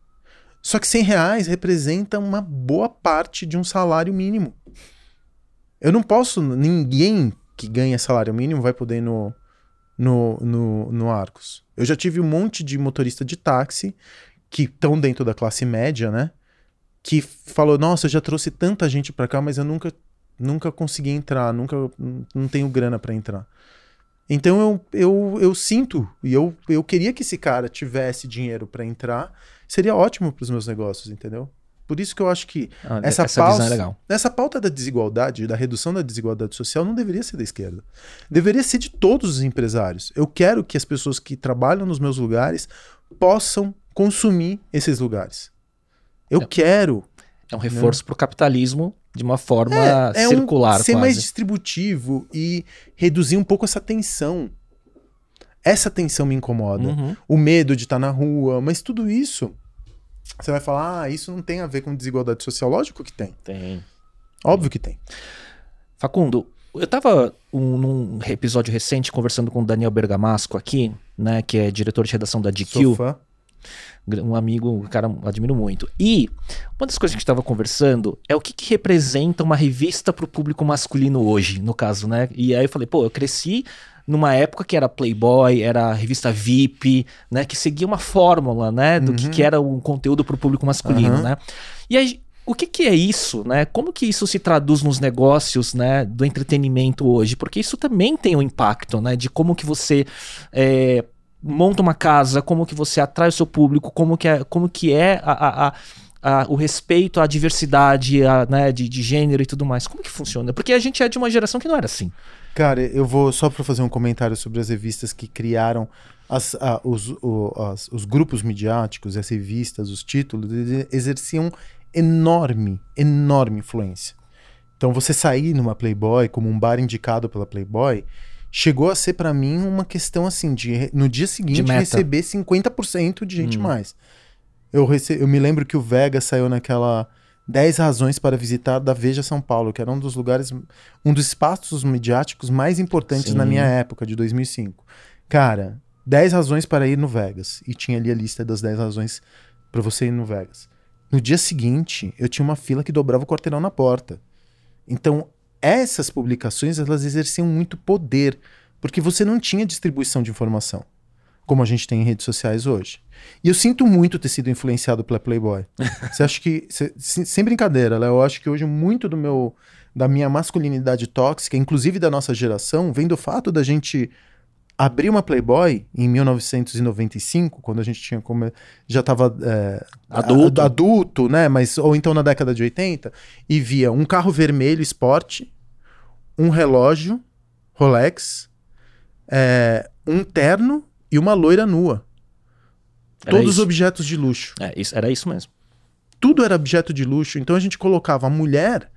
Só que 100 reais representa uma boa parte de um salário mínimo. Eu não posso. Ninguém que ganha salário mínimo vai poder ir no, no, no, no Arcos. Eu já tive um monte de motorista de táxi que estão dentro da classe média, né? Que falou: Nossa, eu já trouxe tanta gente pra cá, mas eu nunca, nunca consegui entrar, nunca não tenho grana pra entrar. Então eu, eu, eu sinto, e eu, eu queria que esse cara tivesse dinheiro pra entrar, seria ótimo pros meus negócios, entendeu? Por isso que eu acho que Ah, essa, essa pauta, é essa pauta da desigualdade, da redução da desigualdade social, não deveria ser da esquerda. Deveria ser de todos os empresários. Eu quero que as pessoas que trabalham nos meus lugares possam consumir esses lugares. Eu É. quero É um reforço pro capitalismo de uma forma é um- circular, ser quase. mais distributivo e reduzir um pouco essa tensão. Essa tensão me incomoda. Uhum. O medo de estar na rua, mas tudo isso. Você vai falar, ah, isso não tem a ver com desigualdade social. Lógico que tem. Tem. Óbvio que tem. Facundo, eu tava um- num episódio recente conversando com o Daniel Bergamasco aqui, né, que é diretor de redação da. Sou fã. um amigo, um cara admiro muito. E uma das coisas que a gente estava conversando é o que, que representa uma revista para o público masculino hoje, no caso, né? E aí eu falei, pô, eu cresci numa época que era Playboy, era revista VIP, né? Que seguia uma fórmula, né? Do que, Uhum. que era um conteúdo para o público masculino, Aham. né? E aí, o que, que é isso, né? Como que isso se traduz nos negócios, né? Do entretenimento hoje? Porque isso também tem um impacto, né? De como que você é, monta uma casa, como que você atrai o seu público, como que é, como que é a, a- a- a- o respeito à diversidade a, né, de, de gênero e tudo mais. Como que funciona? Porque a gente é de uma geração que não era assim. Cara, eu vou só para fazer um comentário sobre as revistas que criaram as- os, o- as- os grupos midiáticos, as revistas, os títulos, exerciam enorme, enorme influência. Então você sair numa Playboy como um bar indicado pela Playboy chegou a ser para mim uma questão assim de no dia seguinte receber 50% de gente hum. mais. Eu, rece... eu me lembro que o Vega saiu naquela 10 razões para visitar da Veja São Paulo, que era um dos lugares, um dos espaços midiáticos mais importantes Sim. na minha época, de 2005. Cara, 10 razões para ir no Vegas. E tinha ali a lista das 10 razões para você ir no Vegas. No dia seguinte, eu tinha uma fila que dobrava o quarteirão na porta. Então, essas publicações, elas exerciam muito poder, porque você não tinha distribuição de informação, como a gente tem em redes sociais hoje. E eu sinto muito ter sido influenciado pela Playboy. Você acha que. Cê, sem brincadeira, Léo, eu acho que hoje muito do meu. da minha masculinidade tóxica, inclusive da nossa geração, vem do fato da gente abrir uma Playboy em 1995, quando a gente tinha como já estava é, adulto. adulto, né? Mas ou então na década de 80 e via um carro vermelho esporte, um relógio Rolex, é, um terno e uma loira nua. Era Todos isso. objetos de luxo. É, isso, era isso mesmo. Tudo era objeto de luxo. Então a gente colocava a mulher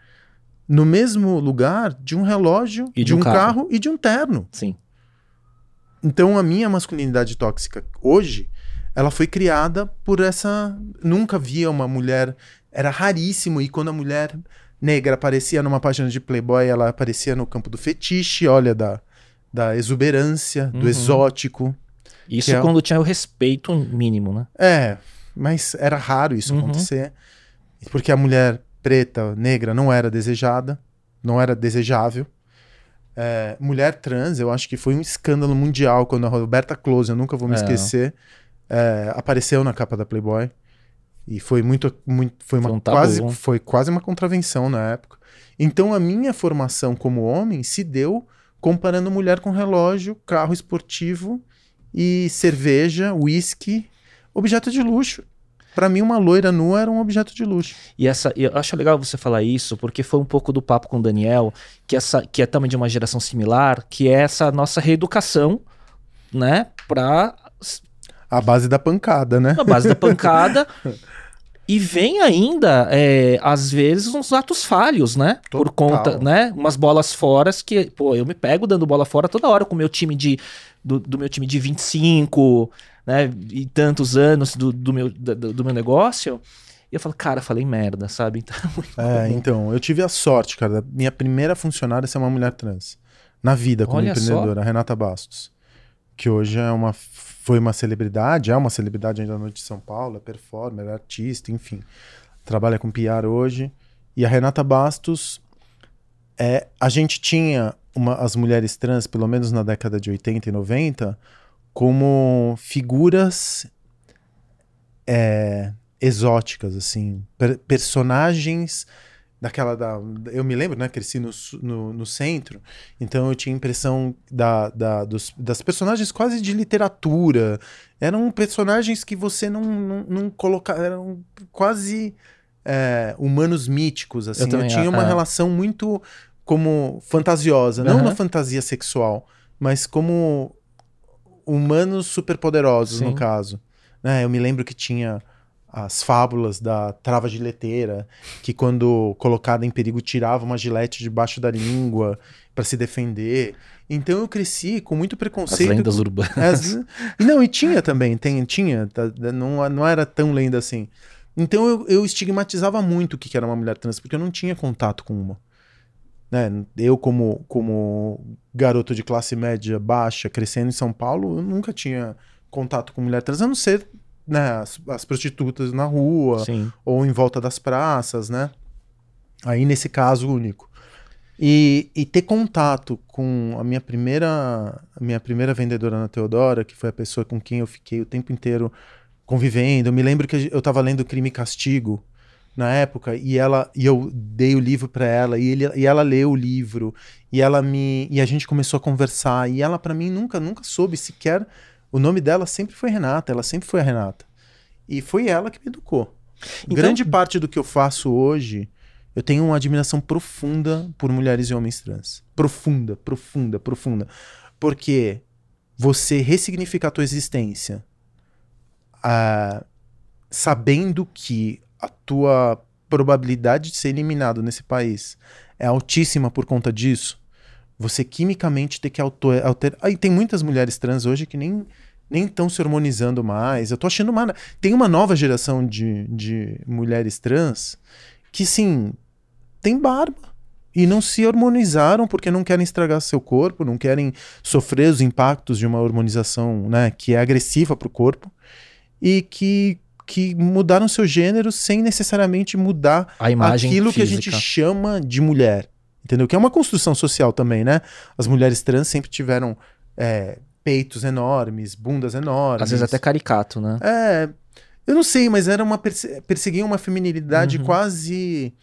no mesmo lugar de um relógio, de, de, um, carro. carro. e de um terno. Sim. Então a minha masculinidade tóxica hoje, ela foi criada por essa. Nunca via uma mulher. Era raríssimo. E quando a mulher negra aparecia numa página de Playboy, ela aparecia no campo do fetiche, olha, da, da exuberância, uhum. do exótico. Isso é... quando tinha o respeito mínimo, né? É, mas era raro isso uhum. acontecer. Porque a mulher preta, negra, não era desejada, não era desejável. É, mulher trans, eu acho que foi um escândalo mundial quando a Roberta Close, eu nunca vou me é. esquecer, é, apareceu na capa da Playboy. E foi muito. muito foi, uma, um quase, foi quase uma contravenção na época. Então a minha formação como homem se deu comparando mulher com relógio, carro esportivo e cerveja, whisky, objeto de luxo. Para mim, uma loira nua era um objeto de luxo. E essa, eu acho legal você falar isso, porque foi um pouco do papo com o Daniel, que, essa, que é também de uma geração similar, que é essa nossa reeducação, né, pra. A base da pancada, né? A base da pancada. E vem ainda, é, às vezes, uns atos falhos, né? Total. Por conta, né? Umas bolas fora que, pô, eu me pego dando bola fora toda hora com o meu time de. Do, do meu time de 25, né? E tantos anos do, do, meu, do, do meu negócio. E eu falo, cara, falei merda, sabe? Então, é, então, eu tive a sorte, cara. Minha primeira funcionária ser uma mulher trans. Na vida, como Olha empreendedora, só. Renata Bastos. Que hoje é uma foi uma celebridade, é uma celebridade ainda na noite de São Paulo, é performer, é artista, enfim. Trabalha com PR hoje. E a Renata Bastos, é, a gente tinha uma, as mulheres trans, pelo menos na década de 80 e 90, como figuras é, exóticas, assim, per personagens daquela da. Eu me lembro, né? Cresci no, no, no centro, então eu tinha impressão da, da, dos, das personagens quase de literatura. Eram personagens que você não, não, não colocava. Eram quase é, humanos míticos, assim. Eu, eu tinha uma relação muito como fantasiosa, não uma fantasia sexual, mas como humanos superpoderosos, Sim. no caso. Né? Eu me lembro que tinha as fábulas da trava gileteira, que quando colocada em perigo tirava uma gilete debaixo da língua para se defender. Então eu cresci com muito preconceito. As lendas urbanas. As... Não, e tinha também, tem, tinha, tá, não, não era tão lenda assim. Então eu, eu estigmatizava muito o que era uma mulher trans, porque eu não tinha contato com uma. Né? Eu, como, como garoto de classe média baixa, crescendo em São Paulo, eu nunca tinha contato com mulher trans, a não ser né, as, as prostitutas na rua Sim. ou em volta das praças, né? Aí nesse caso único. E, e, ter contato com a minha primeira a minha primeira vendedora na Teodora, que foi a pessoa com quem eu fiquei o tempo inteiro convivendo. Eu me lembro que eu estava lendo Crime e Castigo na época e ela e eu dei o livro para ela e, ele, e ela leu o livro e ela me e a gente começou a conversar e ela para mim nunca nunca soube sequer o nome dela sempre foi Renata, ela sempre foi a Renata. E foi ela que me educou. Então... Grande parte do que eu faço hoje, eu tenho uma admiração profunda por mulheres e homens trans. Profunda, profunda, profunda. Porque você ressignificar a tua existência uh, sabendo que a tua probabilidade de ser eliminado nesse país é altíssima por conta disso, você quimicamente ter que alterar. Alter... Aí tem muitas mulheres trans hoje que nem nem estão se hormonizando mais. Eu tô achando uma. Tem uma nova geração de, de mulheres trans que, sim, tem barba. E não se hormonizaram porque não querem estragar seu corpo, não querem sofrer os impactos de uma hormonização né, que é agressiva para o corpo. E que, que mudaram seu gênero sem necessariamente mudar a imagem aquilo física. que a gente chama de mulher. Entendeu? Que é uma construção social também, né? As mulheres trans sempre tiveram é, peitos enormes, bundas enormes. Às vezes até caricato, né? É. Eu não sei, mas era uma perse perseguiam uma feminilidade uhum. quase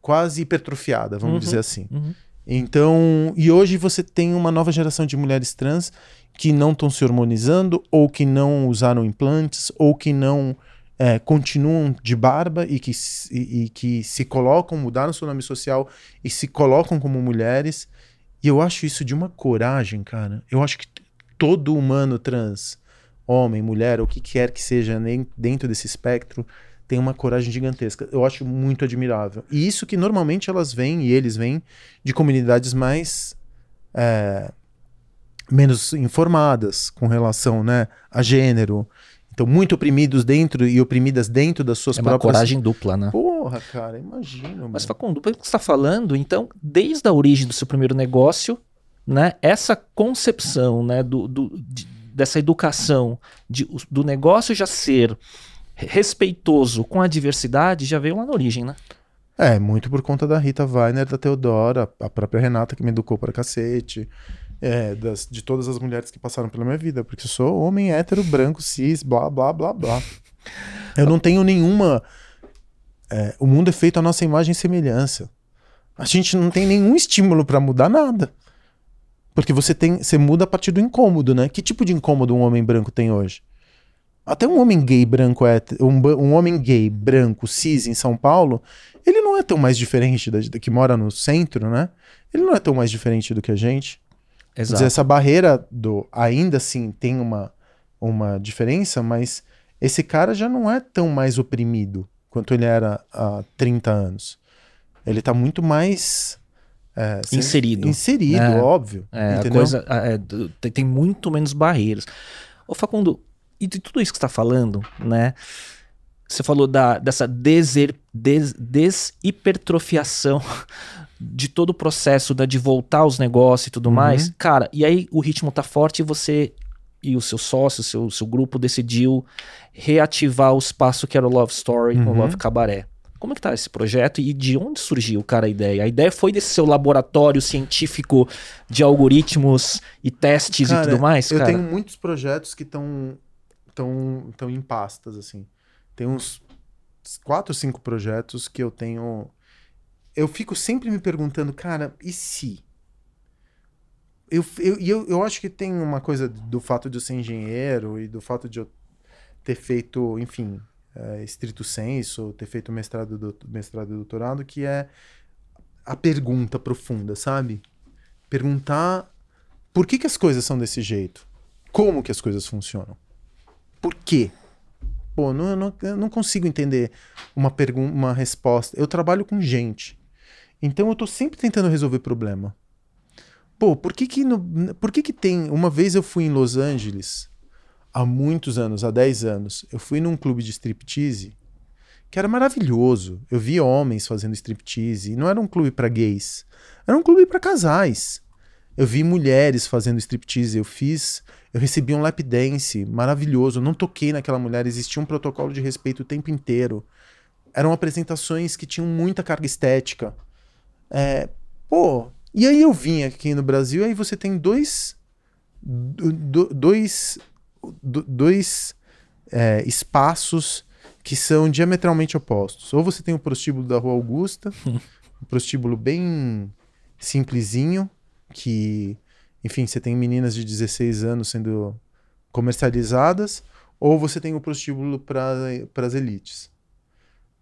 quase hipertrofiada, vamos uhum. dizer assim. Uhum. Então, e hoje você tem uma nova geração de mulheres trans que não estão se hormonizando, ou que não usaram implantes, ou que não é, continuam de barba e que, e, e, que se colocam, mudaram seu nome social e se colocam como mulheres. E eu acho isso de uma coragem, cara. Eu acho que todo humano trans, homem, mulher, o que quer que seja dentro desse espectro, tem uma coragem gigantesca. Eu acho muito admirável. E isso que normalmente elas vêm, e eles vêm, de comunidades mais. É, menos informadas com relação né, a gênero. Então, muito oprimidos dentro e oprimidas dentro das suas é próprias. Uma coragem dupla, né? Porra, cara, imagino. Mas, Facundo, pelo que você está falando, então, desde a origem do seu primeiro negócio, né, essa concepção né, do, do de, dessa educação de, do negócio já ser respeitoso com a diversidade já veio lá na origem, né? É, muito por conta da Rita Weiner, da Teodora, a própria Renata que me educou para cacete, é, das, de todas as mulheres que passaram pela minha vida, porque eu sou homem hétero, branco, cis, blá, blá, blá, blá. Eu não tenho nenhuma. É, o mundo é feito à nossa imagem e semelhança. A gente não tem nenhum estímulo para mudar nada. Porque você tem, você muda a partir do incômodo, né? Que tipo de incômodo um homem branco tem hoje? Até um homem gay branco é um, um homem gay branco cis em São Paulo, ele não é tão mais diferente da, que mora no centro, né? Ele não é tão mais diferente do que a gente. Exato. Dizer, essa barreira do ainda assim tem uma uma diferença, mas esse cara já não é tão mais oprimido quanto ele era há 30 anos. Ele tá muito mais é, inserido. Inserido, é, óbvio. É, coisa é, tem muito menos barreiras. Ô Facundo, e de tudo isso que você está falando, né? Você falou da, dessa deser, des, deshipertrofiação de todo o processo da, de voltar aos negócios e tudo uhum. mais. Cara, e aí o ritmo tá forte e você e o seu sócio, o seu, seu grupo decidiu reativar o espaço que era o Love Story uhum. com o Love Cabaré. Como é que tá esse projeto e de onde surgiu, cara, a ideia? A ideia foi desse seu laboratório científico de algoritmos e testes cara, e tudo mais, cara? Eu tenho muitos projetos que estão tão, tão em pastas, assim. Tem uns quatro, cinco projetos que eu tenho... Eu fico sempre me perguntando, cara, e se? Eu, eu, eu, eu acho que tem uma coisa do fato de eu ser engenheiro e do fato de eu ter feito, enfim, é, estrito senso, ter feito mestrado, do, mestrado e doutorado, que é a pergunta profunda, sabe? Perguntar por que, que as coisas são desse jeito? Como que as coisas funcionam? Por quê? Pô, não, eu, não, eu não consigo entender uma, pergunta, uma resposta. Eu trabalho com gente. Então eu tô sempre tentando resolver problema. Pô, por que que, no, por que que tem... Uma vez eu fui em Los Angeles há muitos anos, há 10 anos, eu fui num clube de striptease que era maravilhoso. Eu vi homens fazendo striptease, não era um clube para gays, era um clube para casais. Eu vi mulheres fazendo striptease, eu fiz, eu recebi um lap dance maravilhoso, eu não toquei naquela mulher, existia um protocolo de respeito o tempo inteiro. Eram apresentações que tinham muita carga estética. É, pô, e aí eu vim aqui no Brasil, aí você tem dois dois dois é, espaços que são diametralmente opostos. Ou você tem o prostíbulo da Rua Augusta, um prostíbulo bem simplesinho, que, enfim, você tem meninas de 16 anos sendo comercializadas, ou você tem o prostíbulo para as elites,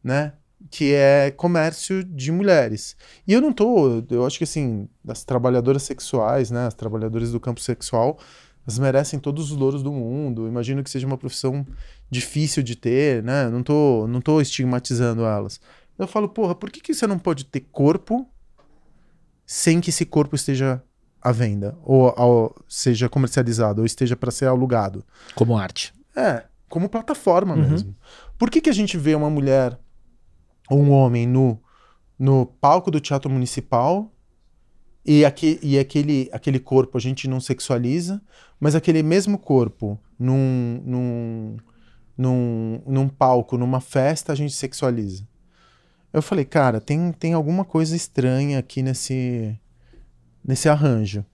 né? Que é comércio de mulheres. E eu não tô, eu acho que assim, as trabalhadoras sexuais, né, as trabalhadoras do campo sexual, elas merecem todos os louros do mundo. Imagino que seja uma profissão difícil de ter, né? Não tô, não tô estigmatizando elas. Eu falo, porra, por que, que você não pode ter corpo sem que esse corpo esteja à venda? Ou, ou seja comercializado, ou esteja para ser alugado? Como arte. É, como plataforma uhum. mesmo. Por que, que a gente vê uma mulher ou um homem no, no palco do Teatro Municipal e, aqui, e aquele, aquele corpo a gente não sexualiza, mas aquele mesmo corpo num, num, num, num palco, numa festa, a gente sexualiza? Eu falei, cara, tem, tem alguma coisa estranha aqui nesse, nesse arranjo.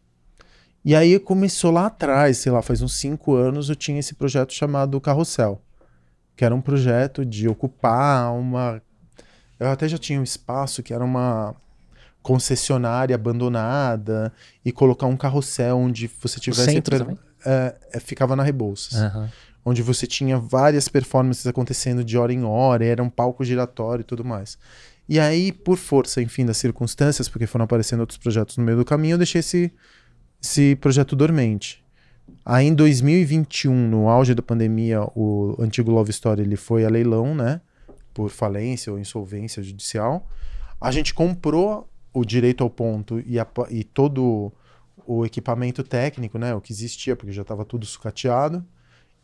E aí começou lá atrás, sei lá, faz uns cinco anos, eu tinha esse projeto chamado Carrossel, que era um projeto de ocupar uma. Eu até já tinha um espaço que era uma concessionária abandonada e colocar um carrossel onde você tivesse. O centro é, é, ficava na Rebouças. Uhum onde você tinha várias performances acontecendo de hora em hora, era um palco giratório e tudo mais. E aí, por força, enfim, das circunstâncias, porque foram aparecendo outros projetos no meio do caminho, eu deixei esse, esse projeto dormente. Aí em 2021, no auge da pandemia, o antigo Love Story ele foi a leilão, né? Por falência ou insolvência judicial. A gente comprou o direito ao ponto e, a, e todo o equipamento técnico, né? O que existia, porque já estava tudo sucateado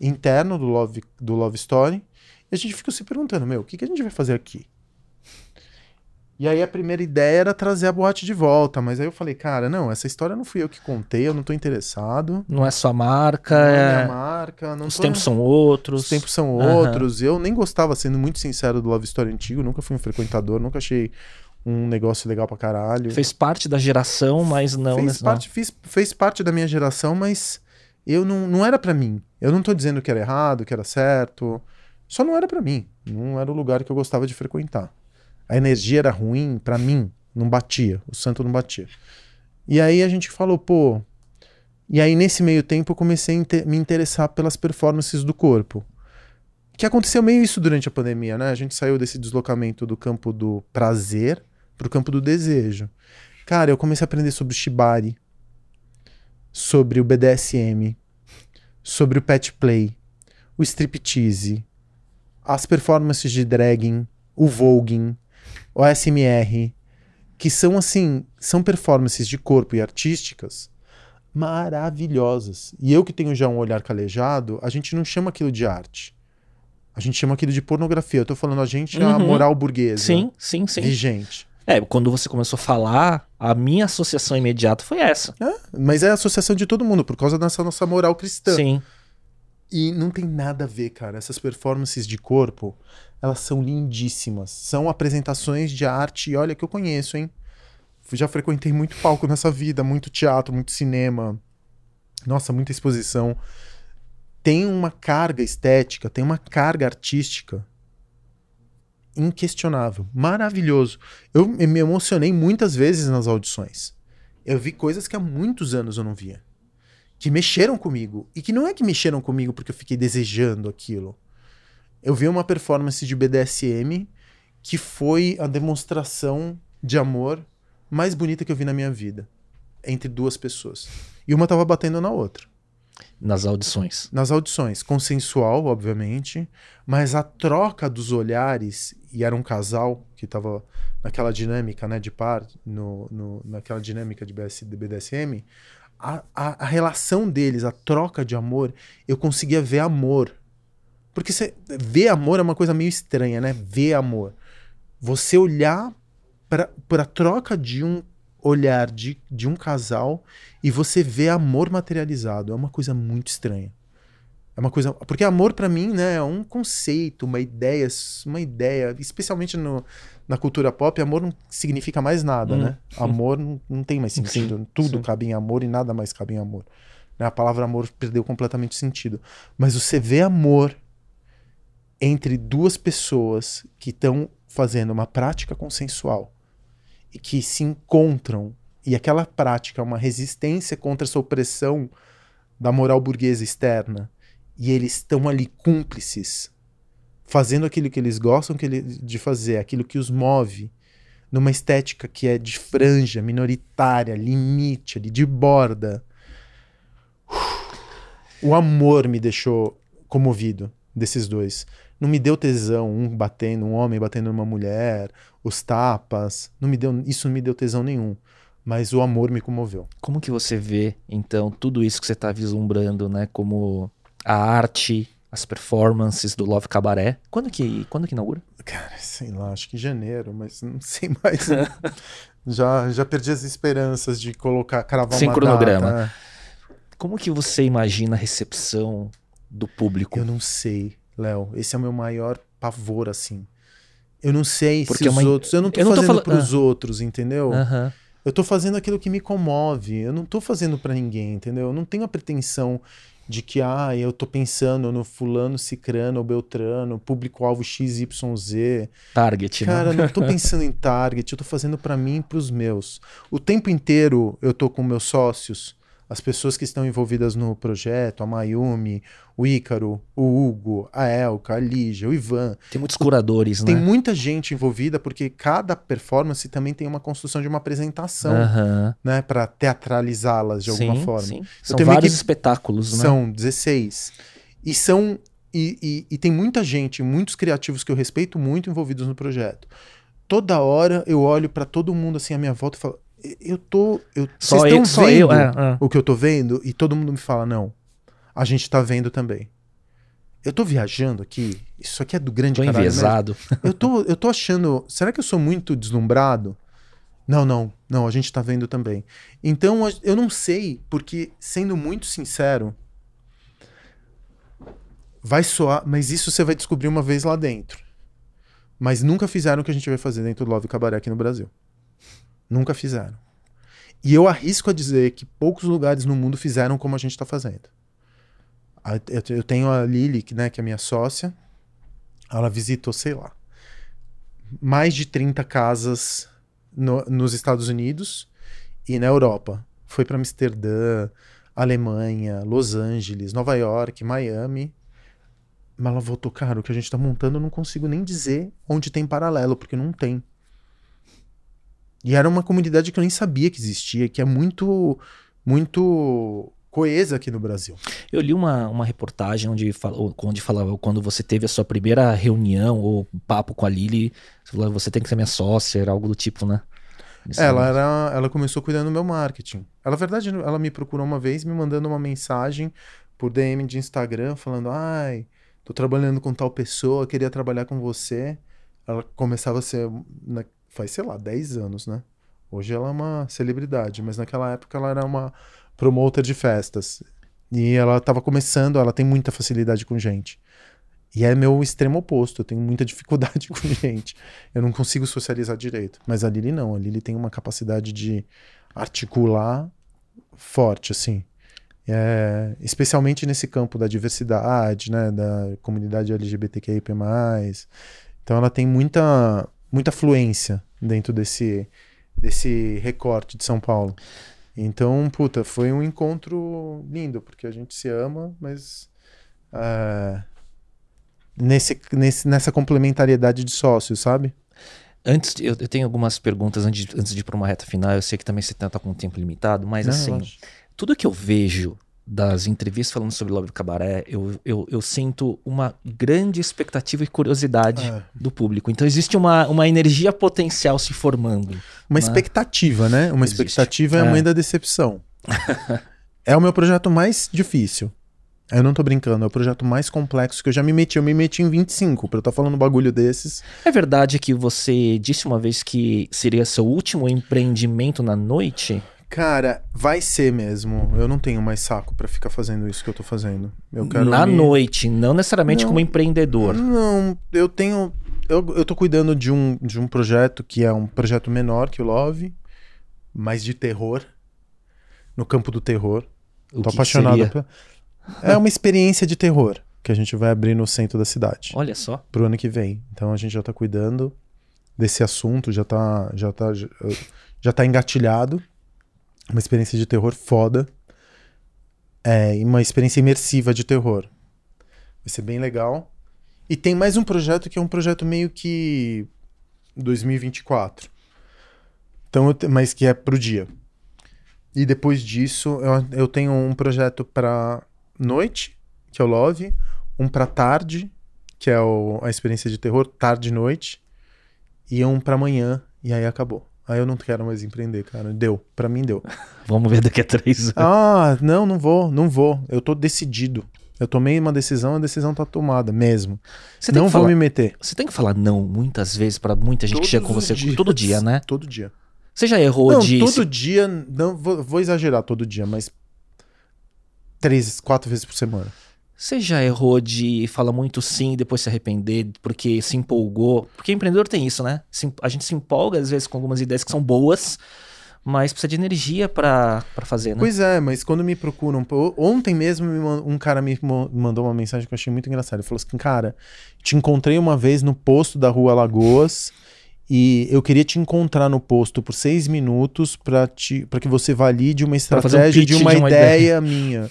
interno do Love, do Love Story. E a gente ficou se perguntando, meu, o que, que a gente vai fazer aqui? E aí a primeira ideia era trazer a boate de volta, mas aí eu falei, cara, não, essa história não fui eu que contei, eu não tô interessado. Não é sua marca, não é, é marca, não Os tô... tempos são outros. Os tempos são uhum. outros. Eu nem gostava, sendo muito sincero, do Love Story antigo, nunca fui um frequentador, nunca achei um negócio legal pra caralho. Fez parte da geração, mas não... Fez, parte, Fiz, fez parte da minha geração, mas eu não, não era para mim. Eu não tô dizendo que era errado, que era certo. Só não era para mim. Não era o lugar que eu gostava de frequentar. A energia era ruim para mim, não batia. O santo não batia. E aí a gente falou, pô. E aí nesse meio tempo eu comecei a me interessar pelas performances do corpo. Que aconteceu meio isso durante a pandemia, né? A gente saiu desse deslocamento do campo do prazer pro campo do desejo. Cara, eu comecei a aprender sobre shibari, sobre o BDSM, sobre o pet play, o striptease, as performances de dragging, o voguing, o SMR, que são assim, são performances de corpo e artísticas maravilhosas. E eu que tenho já um olhar calejado, a gente não chama aquilo de arte. A gente chama aquilo de pornografia. Eu tô falando a gente uhum. a moral burguesa. Sim, sim, sim. Vigente. É, quando você começou a falar, a minha associação imediata foi essa. É, mas é a associação de todo mundo, por causa dessa nossa moral cristã. Sim. E não tem nada a ver, cara. Essas performances de corpo, elas são lindíssimas. São apresentações de arte, e olha que eu conheço, hein? Já frequentei muito palco nessa vida, muito teatro, muito cinema. Nossa, muita exposição. Tem uma carga estética, tem uma carga artística inquestionável, maravilhoso. Eu me emocionei muitas vezes nas audições. Eu vi coisas que há muitos anos eu não via. Que mexeram comigo. E que não é que mexeram comigo porque eu fiquei desejando aquilo. Eu vi uma performance de BDSM que foi a demonstração de amor mais bonita que eu vi na minha vida. Entre duas pessoas. E uma tava batendo na outra. Nas audições. Nas audições. Consensual, obviamente. Mas a troca dos olhares, e era um casal que estava naquela dinâmica né, de par, no, no, naquela dinâmica de, BS, de BDSM, a, a, a, relação deles, a troca de amor, eu conseguia ver amor. Porque ver amor é uma coisa meio estranha, né? Ver amor. Você olhar para a troca de um olhar de, de um casal e você vê amor materializado. É uma coisa muito estranha. É uma coisa. Porque amor, para mim, né, é um conceito, uma ideia, uma ideia. Especialmente no, na cultura pop, amor não significa mais nada, hum. né? Amor não, não tem mais sentido. Sim, Tudo sim. cabe em amor e nada mais cabe em amor. Né? A palavra amor perdeu completamente sentido. Mas você vê amor entre duas pessoas que estão fazendo uma prática consensual e que se encontram e aquela prática é uma resistência contra essa opressão da moral burguesa externa e eles estão ali cúmplices fazendo aquilo que eles gostam de fazer, aquilo que os move numa estética que é de franja, minoritária, limite, ali, de borda. O amor me deixou comovido. desses dois. Não me deu tesão, um batendo, um homem batendo numa mulher, os tapas. Não me deu, isso não me deu tesão nenhum. Mas o amor me comoveu. Como que você vê, então, tudo isso que você está vislumbrando, né? Como a arte, as performances do Love Cabaré. Quando que, quando que inaugura? Cara, sei lá, acho que em janeiro, mas não sei mais. já, já perdi as esperanças de colocar, cravar Sem uma cronograma. data. Como que você imagina a recepção do público? Eu não sei, Léo. Esse é o meu maior pavor, assim. Eu não sei Porque se é os uma- outros. Eu não tô eu não tô fazendo fala- pros outros, entendeu? Aham. Eu tô fazendo aquilo que me comove. Eu não tô fazendo pra ninguém, entendeu? Eu não tenho a pretensão de que, ah, eu tô pensando no fulano, cicrano ou beltrano, público-alvo XYZ. Target, Cara, né? não tô pensando em target, eu tô fazendo pra mim e pros meus. O tempo inteiro eu tô com meus sócios, as pessoas que estão envolvidas no projeto, a Mayumi, o Ícaro, o Hugo, a Elka, a Lígia, o Ivan. Tem muitos curadores, Tem né? muita gente envolvida porque cada performance também tem uma construção de uma apresentação, Aham. né, Pra teatralizá-las de alguma Sim, forma. sim. São vários espetáculos, né? São 16. E são. E, e- e tem muita gente, muitos criativos que eu respeito muito envolvidos no projeto. Toda hora eu olho pra todo mundo assim à minha volta e falo: "E- eu tô. Eu, Só vocês eu, só vendo eu. É, é. o que eu tô vendo? E todo mundo me fala: não, a gente tá vendo também. Eu tô viajando aqui. Isso aqui é do grande Tô caralho envezado. Eu tô, eu tô achando. Será que eu sou muito deslumbrado? Não, não, não, a gente tá vendo também. Então eu não sei, porque, sendo muito sincero, vai soar, mas isso você vai descobrir uma vez lá dentro. Mas nunca fizeram o que a gente vai fazer dentro do Love Cabaré aqui no Brasil. Nunca fizeram. E eu arrisco a dizer que poucos lugares no mundo fizeram como a gente tá fazendo. Eu- tenho a Lili, né, que é minha sócia. Ela visitou, sei lá, mais de 30 casas no- nos Estados Unidos e na Europa. Foi para Amsterdã, Alemanha, Los Angeles, Nova York, Miami. Mas ela voltou, cara, o que a gente tá montando eu não consigo nem dizer onde tem paralelo, porque não tem. E era uma comunidade que eu nem sabia que existia, que é muito, muito coesa aqui no Brasil. Eu li uma, uma reportagem onde, falou, onde falava quando você teve a sua primeira reunião ou papo com a Lili, você falou, você tem que ser minha sócia, era algo do tipo, né? Isso Ela é- era, ela começou cuidando do meu marketing. Ela, na verdade, ela me procurou uma vez me mandando uma mensagem por DM de Instagram falando: "Ai, tô trabalhando com tal pessoa, queria trabalhar com você". Ela começava a ser na- faz, sei lá, 10 anos, né? Hoje ela é uma celebridade, mas naquela época ela era uma promoter de festas. E ela tava começando, ela tem muita facilidade com gente. E é meu extremo oposto, eu tenho muita dificuldade com gente. Eu não consigo socializar direito. Mas a Lili não, a Lili tem uma capacidade de articular forte, assim. É, especialmente nesse campo da diversidade, né, da comunidade LGBTQIP+. Então ela tem muita, muita fluência dentro desse, desse recorte de São Paulo. Então, puta, foi um encontro lindo, porque a gente se ama, mas é, nesse, nesse, nessa complementariedade de sócios, sabe? Antes, eu, eu tenho algumas perguntas antes, de- antes de ir para uma reta final. Eu sei que também você tá com um tempo limitado, mas Não, assim, tudo que eu vejo das entrevistas falando sobre Love Cabaré, eu, eu, eu sinto uma grande expectativa e curiosidade É. do público. Então existe uma, uma energia potencial se formando. Uma Né? expectativa, né? Uma Existe. expectativa é a É. mãe da decepção. é o meu projeto mais difícil. Eu não tô brincando, é o projeto mais complexo que eu já me meti. Eu me meti em 25 pra eu estar falando um bagulho desses. É verdade que você disse uma vez que seria seu último empreendimento na noite? Cara, vai ser mesmo. Eu não tenho mais saco pra ficar fazendo isso que eu tô fazendo. Eu quero na me- noite, não necessariamente Não. como empreendedor. Não, eu tenho. Eu, eu tô cuidando de um, de um projeto que é um projeto menor que o Love, mas de terror. No campo do terror. O Tô apaixonado. pela- É uma experiência de terror que a gente vai abrir no centro da cidade Olha só. pro ano que vem. Então a gente já tá cuidando desse assunto, já tá, já tá, já tá engatilhado. Uma experiência de terror foda. É, uma experiência imersiva de terror. Vai ser bem legal. E tem mais um projeto que é um projeto meio que 2024. Então, te- mas que é pro dia. E depois disso, eu, eu tenho um projeto pra noite, que é o Love, um pra tarde, que é o- a experiência de terror, tarde e noite, e um pra amanhã, e aí acabou. Aí eu não quero mais empreender, cara. Deu. Pra mim deu. Vamos ver daqui a três anos. Ah, não, não vou, não vou. Eu tô decidido. Eu tomei uma decisão, a decisão tá tomada mesmo. Você não vou falar, me meter. você tem que falar não muitas vezes pra muita gente que chega com Todos você dias. todo dia, né? Todo dia. Você já errou não, de. todo dia, não vou, vou exagerar todo dia, mas três, quatro vezes por semana. Você já errou de falar muito sim e depois se arrepender porque se empolgou? Porque empreendedor tem isso, né? A gente se empolga às vezes com algumas ideias que são boas, mas precisa de energia pra fazer, né? Pois é, mas quando me procuram, ontem mesmo um cara me mandou uma mensagem que eu achei muito engraçada. Ele falou assim: "Cara, te encontrei uma vez no posto da Rua Lagoas e eu queria te encontrar no posto por seis minutos para para que você valide uma fazer um estratégia de uma, de uma ideia, minha."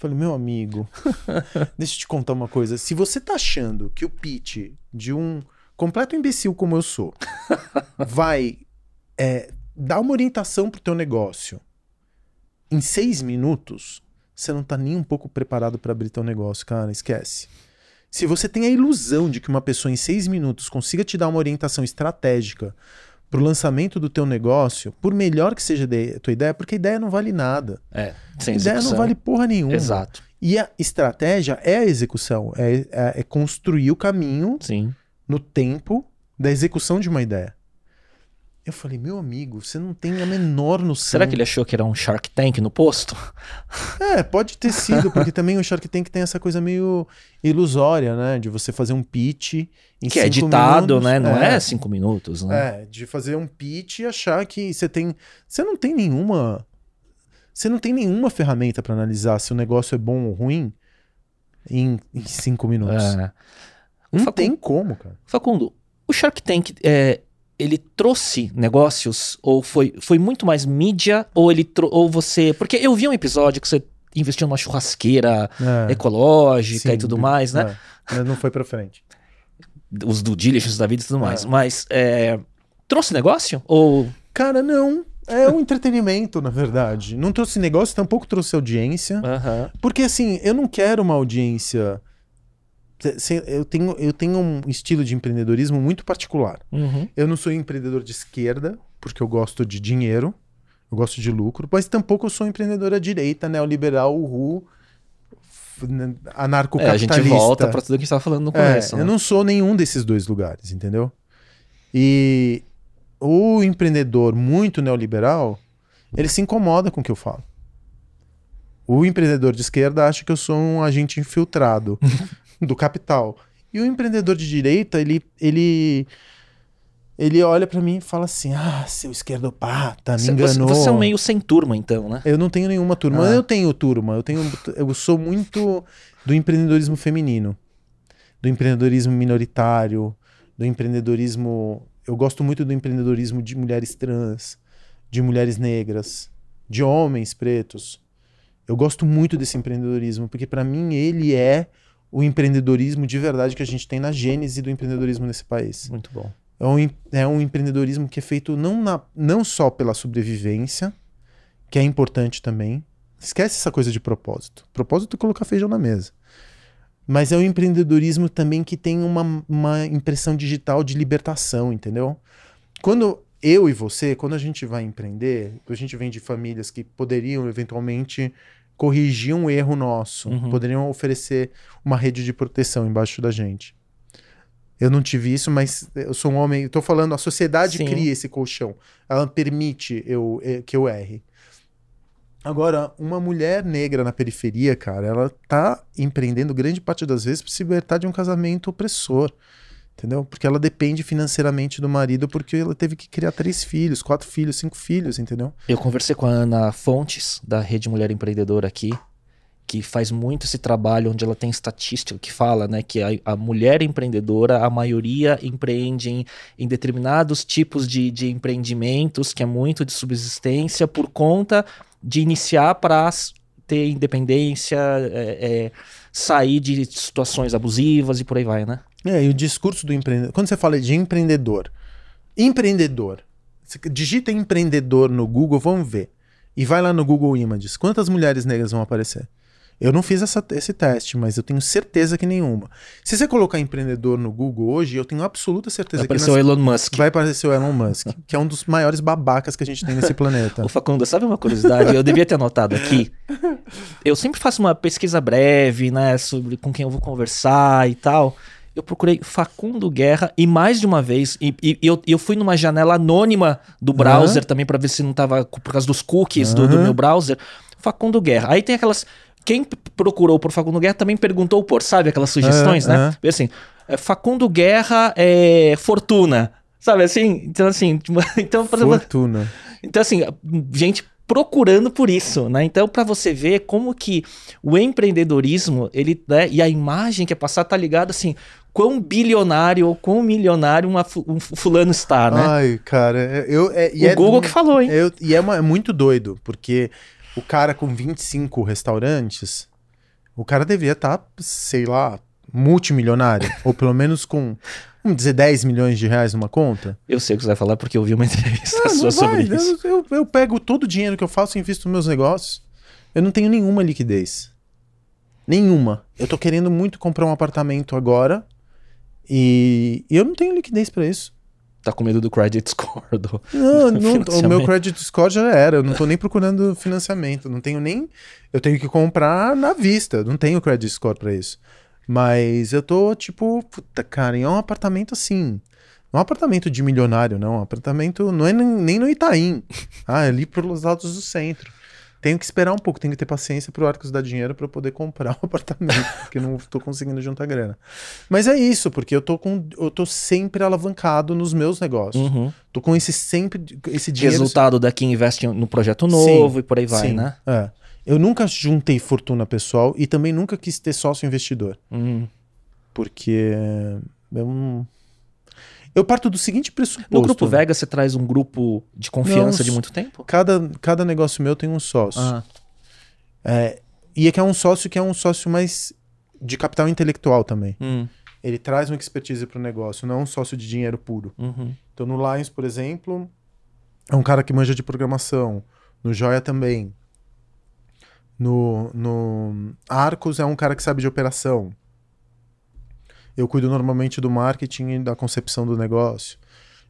Falei, meu amigo, deixa eu te contar uma coisa. Se você tá achando que o pitch de um completo imbecil como eu sou vai é, dar uma orientação pro teu negócio em seis minutos, você não tá nem um pouco preparado para abrir teu negócio, cara. Esquece. Se você tem a ilusão de que uma pessoa em seis minutos consiga te dar uma orientação estratégica pro lançamento do teu negócio, por melhor que seja a tua ideia, porque a ideia não vale nada. É, sem ideia não execução. vale porra nenhuma. Exato. E a estratégia é a execução, é, é- é construir o caminho Sim. no tempo da execução de uma ideia. Eu falei, meu amigo, você não tem a menor noção. Será que ele achou que era um Shark Tank no posto? É, pode ter sido, porque também o Shark Tank tem essa coisa meio ilusória, né? De você fazer um pitch em que é cinco editado, minutos. né? Não é. cinco minutos, né? É, de fazer um pitch e achar que você tem. Você não tem nenhuma. Você não tem nenhuma ferramenta para analisar se o negócio é bom ou ruim em, em cinco minutos. É. Não Facundo- tem como, cara. Facundo, o Shark Tank, é, ele trouxe negócios ou foi, foi muito mais mídia ou ele ou você, porque eu vi um episódio que você investiu numa churrasqueira É, ecológica sim, e tudo mais, né? é, mas não foi pra frente. Os do diligence da vida e tudo mais. É. Mas é, trouxe negócio ou Cara, não. É um entretenimento, na verdade. Não trouxe negócio, tampouco trouxe audiência. Aham. Porque assim, eu não quero uma audiência. Eu tenho, eu tenho um estilo de empreendedorismo muito particular. Uhum. Eu não sou empreendedor de esquerda, porque eu gosto de dinheiro, eu gosto de lucro, mas tampouco eu sou empreendedor à direita, neoliberal, uhul, f- n- É, a gente anarcocapitalista. volta pra tudo que a gente tava falando no É, começo. né? eu não sou nenhum desses dois lugares, entendeu? E o empreendedor muito neoliberal, ele se incomoda com o que eu falo. O empreendedor de esquerda acha que eu sou um agente infiltrado do capital. E o empreendedor de direita, ele ele ele olha pra mim e fala assim: "Ah, seu esquerdopata, me Você- enganou". Você, você é um meio sem turma, então, né? Eu não tenho nenhuma turma. Ah. Eu tenho turma. Eu tenho. Eu sou muito do empreendedorismo feminino, do empreendedorismo minoritário, do empreendedorismo. Eu gosto muito do empreendedorismo de mulheres trans, de mulheres negras, de homens pretos. Eu gosto muito desse empreendedorismo porque para mim ele é o empreendedorismo de verdade que a gente tem na gênese do empreendedorismo nesse país. Muito bom. É um, é um empreendedorismo que é feito não, na, não só pela sobrevivência, que é importante também. Esquece essa coisa de propósito. Propósito é colocar feijão na mesa. Mas é um empreendedorismo também que tem uma, uma impressão digital de libertação, entendeu? Quando eu e você, quando a gente vai empreender, a gente vem de famílias que poderiam eventualmente corrigir um erro nosso, Uhum. poderiam oferecer uma rede de proteção embaixo da gente. Eu não tive isso, mas eu sou um homem. Tô falando, a sociedade Sim. cria esse colchão. Ela permite eu, eh, que eu erre. Agora, uma mulher negra na periferia, cara, ela tá empreendendo grande parte das vezes para se libertar de um casamento opressor. Entendeu? Porque ela depende financeiramente do marido porque ela teve que criar três filhos, quatro filhos, cinco filhos, entendeu? Eu conversei com a Ana Fontes, da Rede Mulher Empreendedora aqui, que faz muito esse trabalho onde ela tem estatística que fala né, que a, a mulher empreendedora, a maioria empreende em, em determinados tipos de, de empreendimentos, que é muito de subsistência, por conta de iniciar para ter independência, é, é, sair de situações abusivas e por aí vai, né? É, e o discurso do empreendedor. Quando você fala de empreendedor, empreendedor, digita empreendedor no Google, vamos ver. E vai lá no Google Images. Quantas mulheres negras vão aparecer? Eu não fiz essa, esse teste, mas eu tenho certeza que nenhuma. Se você colocar empreendedor no Google hoje, eu tenho absoluta certeza Vai que aparecer o Elon Musk. vai aparecer o Elon Musk, que é um dos maiores babacas que a gente tem nesse planeta. Ô Facundo, sabe uma curiosidade? Eu devia ter anotado aqui. Eu sempre faço uma pesquisa breve, né, sobre com quem eu vou conversar e tal. Eu procurei Facundo Guerra e mais de uma vez, e, e- eu, eu fui numa janela anônima do browser também pra ver se não tava por causa dos cookies do, do Aham. meu browser. Facundo Guerra. Aí tem aquelas. Quem procurou por Facundo Guerra também perguntou por, sabe, aquelas sugestões, Aham, né? Assim, é, Facundo Guerra é Fortuna. Sabe assim? Então, assim, então, por exemplo, Fortuna. então, assim, gente procurando por isso, né? Então, para você ver como que o empreendedorismo, ele, né, e a imagem que é passada tá ligado assim, quão bilionário ou quão milionário uma um fulano está, né? Ai, cara, eu é, o é- Google que falou, hein? eu- e é, uma- é muito doido, porque o cara com 25 restaurantes, o cara devia estar, sei lá, multimilionário, ou pelo menos com, vamos dizer, 10 milhões de reais numa conta. Eu sei o que você vai falar porque eu vi uma entrevista Ah, sua não sobre vai, isso. Eu, eu- eu pego todo o dinheiro que eu faço e invisto nos meus negócios. Eu não tenho nenhuma liquidez. Nenhuma. Eu tô querendo muito comprar um apartamento agora e, e eu não tenho liquidez pra isso. Tá com medo do credit score do... Não, não, o meu credit score já era. Eu não tô nem procurando financiamento. Não tenho nem. Eu tenho que comprar na vista. Não tenho credit score pra isso. Mas eu tô tipo, puta, cara, é um apartamento assim. Não é um apartamento de milionário, não. É um apartamento. Não é nem no Itaim. Ah, é ali pelos lados do centro. Tenho que esperar um pouco, tenho que ter paciência pro Arcos dar dinheiro pra eu poder comprar o apartamento, porque eu não tô conseguindo juntar grana. Mas é isso, porque eu tô com eu tô sempre alavancado nos meus negócios. Uhum. Tô com esse sempre esse dinheiro. Resultado daqui investe no projeto novo e por aí vai, Sim, né? É. Eu nunca juntei fortuna pessoal e também nunca quis ter sócio investidor, Hum. porque eu não- eu parto do seguinte pressuposto. No Grupo Vega você traz um grupo de confiança Não, de muito tempo? Cada, cada negócio meu tem um sócio. Ah, É, e é que é um sócio que é um sócio mais de capital intelectual também. hum, Ele traz uma expertise para o negócio, não é um sócio de dinheiro puro. uhum. Então no Lions, por exemplo, é um cara que manja de programação. No Joia também. No, no Arcos é um cara que sabe de operação. Eu cuido normalmente do marketing e da concepção do negócio.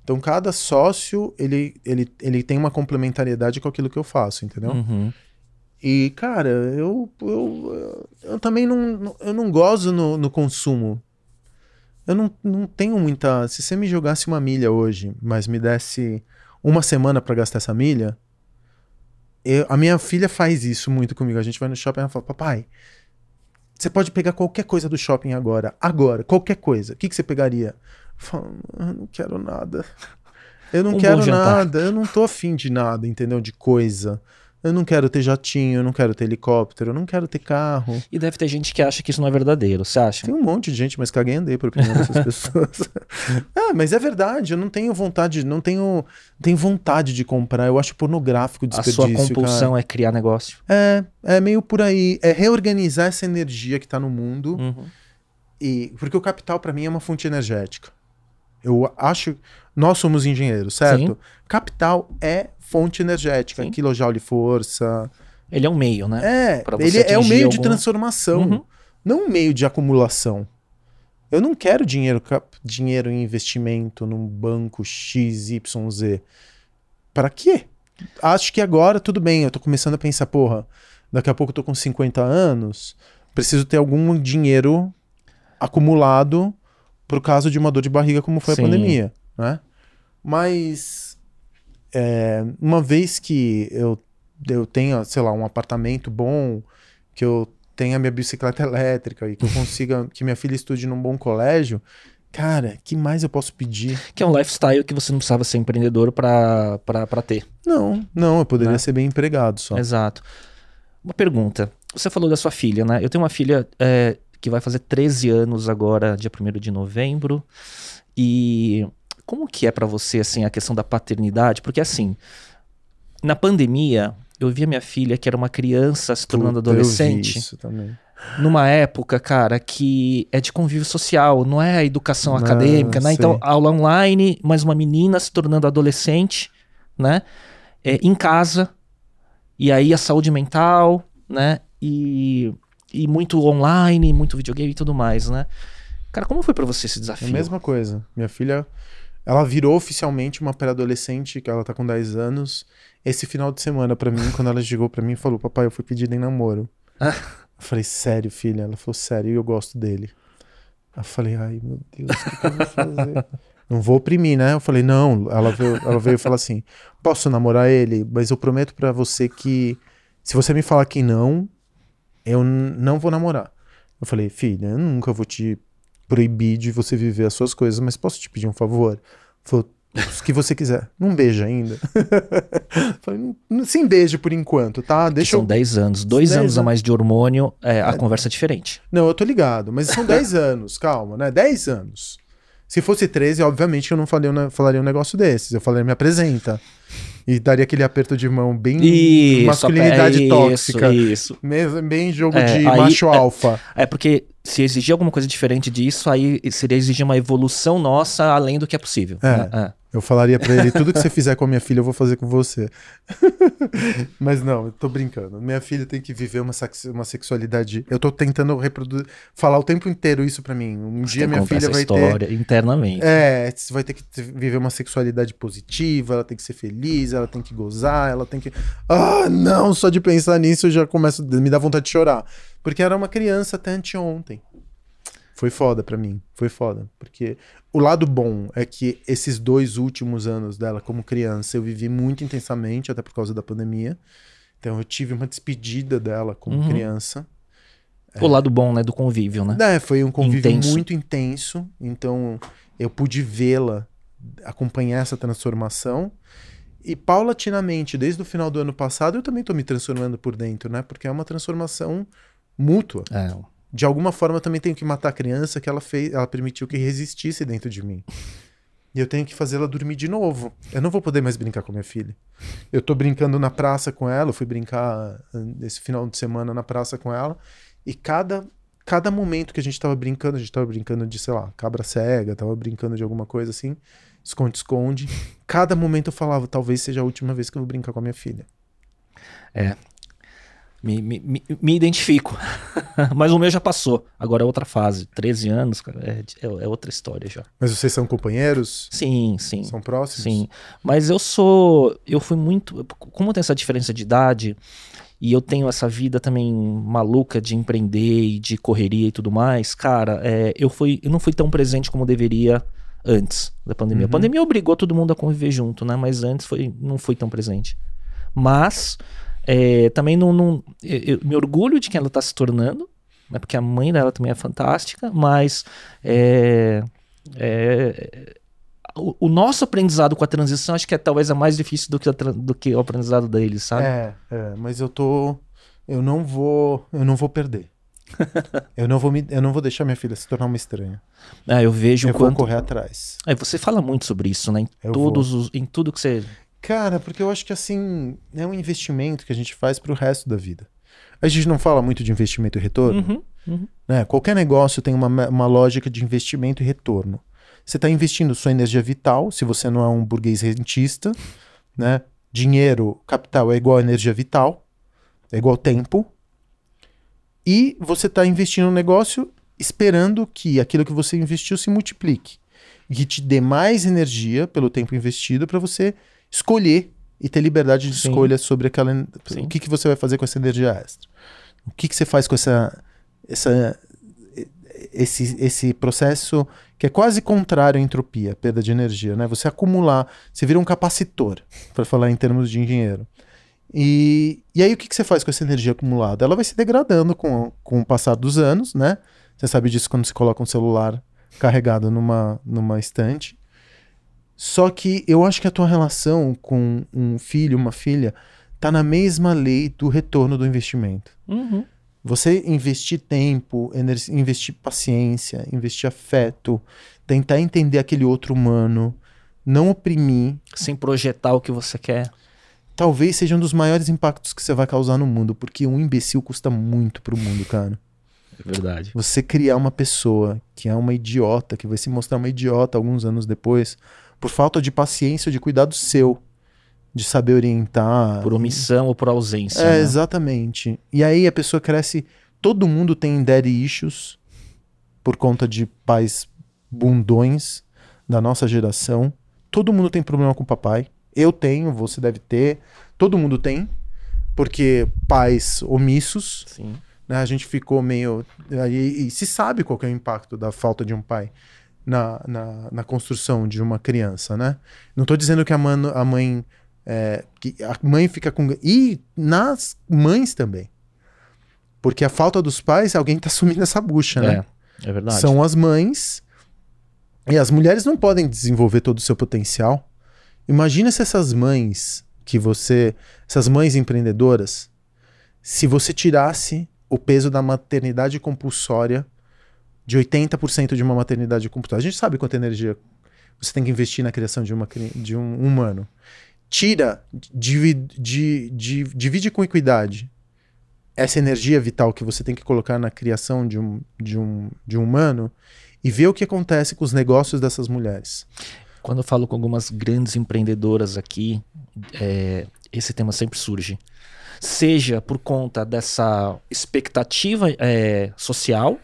Então cada sócio, ele, ele, ele tem uma complementariedade com aquilo que eu faço, entendeu? Uhum. E, cara, eu, eu, eu também não, eu não gozo no, no consumo. Eu não, não tenho muita. Se você me jogasse uma milha hoje, mas me desse uma semana pra gastar essa milha, eu- a minha filha faz isso muito comigo. A gente vai no shopping e ela fala: Papai, você pode pegar qualquer coisa do shopping agora. Agora, qualquer coisa. O que, que você pegaria? Eu falo, "Ah, não quero nada. Eu não Um quero jantar." nada. Eu não tô afim de nada, entendeu? De coisa. Eu não quero ter jatinho, eu não quero ter helicóptero, eu não quero ter carro. E deve ter gente que acha que isso não é verdadeiro, você acha? Tem um monte de gente, mas caguei andei por opinião dessas pessoas. ah, mas é verdade, eu não tenho vontade, não tenho, tenho vontade de comprar. Eu acho pornográfico o A desperdício. sua compulsão é criar negócio. cara. É, é meio por aí. É reorganizar essa energia que tá no mundo. Uhum. E, porque o capital, para mim, é uma fonte energética. Eu acho. Nós somos engenheiros, certo? Sim. Capital é fonte energética. Sim. Kilojoule força. Ele é um meio, né? É, ele é um meio de algum- transformação, Uhum. não um meio de acumulação. Eu não quero dinheiro, dinheiro em investimento num banco XYZ. Para quê? Acho que agora tudo bem, eu tô começando a pensar, porra, daqui a pouco eu tô com 50 anos, preciso ter algum dinheiro acumulado por causa de uma dor de barriga como foi Sim. a pandemia, né? Mas é, uma vez que eu, eu tenha, sei lá, um apartamento bom, que eu tenha minha bicicleta elétrica e que eu consiga que minha filha estude num bom colégio, cara, que mais eu posso pedir? Que é um lifestyle que você não precisava ser empreendedor pra ter. Não, não, eu poderia Né? ser bem empregado só. Exato. Uma pergunta. Você falou da sua filha, né? Eu tenho uma filha é, que vai fazer 13 anos agora, dia 1 de novembro. E como que é pra você, assim, a questão da paternidade? Porque, assim, na pandemia, eu vi a minha filha, que era uma criança se tornando Puta, adolescente, isso também. numa época, cara, que é de convívio social, não é a educação Ah, acadêmica, né? sei. Então, aula online, mas uma menina se tornando adolescente, né? É, em casa, e aí a saúde mental, né? E e muito online, muito videogame e tudo mais, né? Cara, como foi para você esse É desafio? a mesma coisa. Minha filha, ela virou oficialmente uma pré-adolescente, que ela tá com 10 anos. Esse final de semana, pra mim, quando ela chegou pra mim e falou: Papai, eu fui pedida em namoro. Ah. Eu falei: Sério, filha? Ela falou: Sério, e eu gosto dele. Eu falei: Ai, meu Deus, o que, que eu vou fazer? Não vou oprimir, né? Eu falei: Não. Ela veio, ela veio falar assim: Posso namorar ele? Mas eu prometo pra você que se você me falar que não, eu não vou namorar. Eu falei: Filha, eu nunca vou te proibir de você viver as suas coisas, mas posso te pedir um favor? Falou, o que você quiser. Não beija ainda. Falei, "Não- não- sem beijo por enquanto, tá? Deixa São eu. 10 anos, dois 10 anos a anos. mais de hormônio, é, a conversa é diferente. Não, eu tô ligado, mas são 10 anos, calma, né? 10 anos. Se fosse 13, obviamente eu não falaria, um- falaria um negócio desses. Eu falaria, me apresenta. E daria aquele aperto de mão bem Isso, masculinidade é tóxica. Isso. Bem jogo É, de aí- macho é- alfa. É porque se exigir alguma coisa diferente disso, aí seria exigir uma evolução nossa além do que é possível. É. né? Eu falaria pra ele, tudo que você fizer com a minha filha, eu vou fazer com você. Mas não, eu tô brincando. Minha filha tem que viver uma, uma sexualidade. Eu tô tentando reproduzir, falar o tempo inteiro isso pra mim. Um dia Você minha conta filha vai ter. história internamente. É, você vai ter que viver uma sexualidade positiva, ela tem que ser feliz, ela tem que gozar, ela tem que. Ah, não, só de pensar nisso eu já começo. Me dá vontade de chorar. Porque era uma criança até anteontem. Foi foda pra mim. Foi foda. Porque o lado bom é que esses dois últimos anos dela como criança eu vivi muito intensamente, até por causa da pandemia. Então eu tive uma despedida dela como Uhum. criança. O lado bom, né, do convívio, né? É, foi um convívio Intenso. muito intenso. Então, eu pude vê-la, acompanhar essa transformação. E paulatinamente, desde o final do ano passado, eu também tô me transformando por dentro, né? Porque é uma transformação mútua. É. De alguma forma, eu também tenho que matar a criança que ela fez, ela permitiu que resistisse dentro de mim. E eu tenho que fazê-la dormir de novo. Eu não vou poder mais brincar com minha filha. Eu tô brincando na praça com ela, eu fui brincar ah, esse final de semana na praça com ela, e cada cada momento que a gente tava brincando, a gente tava brincando de, sei lá, cabra cega, tava brincando de alguma coisa assim, esconde-esconde. Cada momento eu falava, talvez seja a última vez que eu vou brincar com a minha filha. Me, me, me- me identifico. Mas o meu já passou. Agora é outra fase. 13 anos, cara, é, é- é outra história já. Mas vocês são companheiros? Sim, sim. São próximos? Sim. Mas eu sou. Eu fui muito. Como tem essa diferença de idade, e eu tenho essa vida também maluca de empreender e de correria e tudo mais, cara, é, eu, fui, eu não fui tão presente como deveria antes da pandemia. Uhum. A pandemia obrigou todo mundo a conviver junto, né? Mas antes foi, não fui tão presente. Mas é, também não, não eu, eu me orgulho de quem ela está se tornando, né? Porque a mãe dela também é fantástica, mas é, é, o, o nosso aprendizado com a transição acho que é talvez a mais difícil do que, a do que o aprendizado deles, sabe? É, é, mas eu tô. Eu não vou. Eu não vou perder. eu, não vou me, eu não vou deixar minha filha se tornar uma estranha. É, eu vejo eu o vou quanto. correr atrás. É, você fala muito sobre isso, né? Em, Eu todos os, em tudo que você. Cara, porque eu acho que assim, é um investimento que a gente faz pro resto da vida. A gente não fala muito de investimento e retorno. Uhum, uhum. né? Qualquer negócio tem uma, uma lógica de investimento e retorno. Você está investindo sua energia vital, se você não é um burguês rentista, né? Dinheiro, capital é igual a energia vital, é igual tempo. E você está investindo no negócio esperando que aquilo que você investiu se multiplique. E que te dê mais energia pelo tempo investido para você escolher e ter liberdade de Sim. escolha sobre aquela, Sim. o que, que você vai fazer com essa energia extra. O que, que você faz com essa, essa esse, esse processo que é quase contrário à entropia, perda de energia, né? Você acumular, você vira um capacitor, para falar em termos de engenheiro. E, e aí o que, que você faz com essa energia acumulada? Ela vai se degradando com, com o passar dos anos, né? Você sabe disso quando você coloca um celular carregado numa, numa estante. Só que eu acho que a tua relação com um filho, uma filha, tá na mesma lei do retorno do investimento. Uhum. Você investir tempo, investir paciência, investir afeto, tentar entender aquele outro humano, não oprimir, Sem projetar o que você quer. talvez seja um dos maiores impactos que você vai causar no mundo, porque um imbecil custa muito pro mundo, cara. É verdade. Você criar uma pessoa que é uma idiota, que vai se mostrar uma idiota alguns anos depois, por falta de paciência de cuidado seu, de saber orientar. Por omissão ou por ausência. É, né? exatamente. E aí a pessoa cresce todo mundo tem daddy issues por conta de pais bundões da nossa geração. Todo mundo tem problema com o papai. Eu tenho, você deve ter, todo mundo tem, porque pais omissos. Sim. Né, a gente ficou meio. E, e, se sabe qual é o impacto da falta de um pai na, na, na construção de uma criança, né? Não estou dizendo que a, mano, a mãe. É, que a mãe fica com. E nas mães também. Porque a falta dos pais, alguém está assumindo essa bucha, né? É, é verdade. São as mães. E as mulheres não podem desenvolver todo o seu potencial. Imagina se essas mães que você. Essas mães empreendedoras, se você tirasse o peso da maternidade compulsória de 80% de uma maternidade compulsória. A gente sabe quanta energia você tem que investir na criação de, uma, de um humano. Tira, divide, divide, divide com equidade essa energia vital que você tem que colocar na criação de um, de um, de um humano e vê o que acontece com os negócios dessas mulheres. Quando eu falo com algumas grandes empreendedoras aqui, é, esse tema sempre surge. Seja por conta dessa expectativa é, social,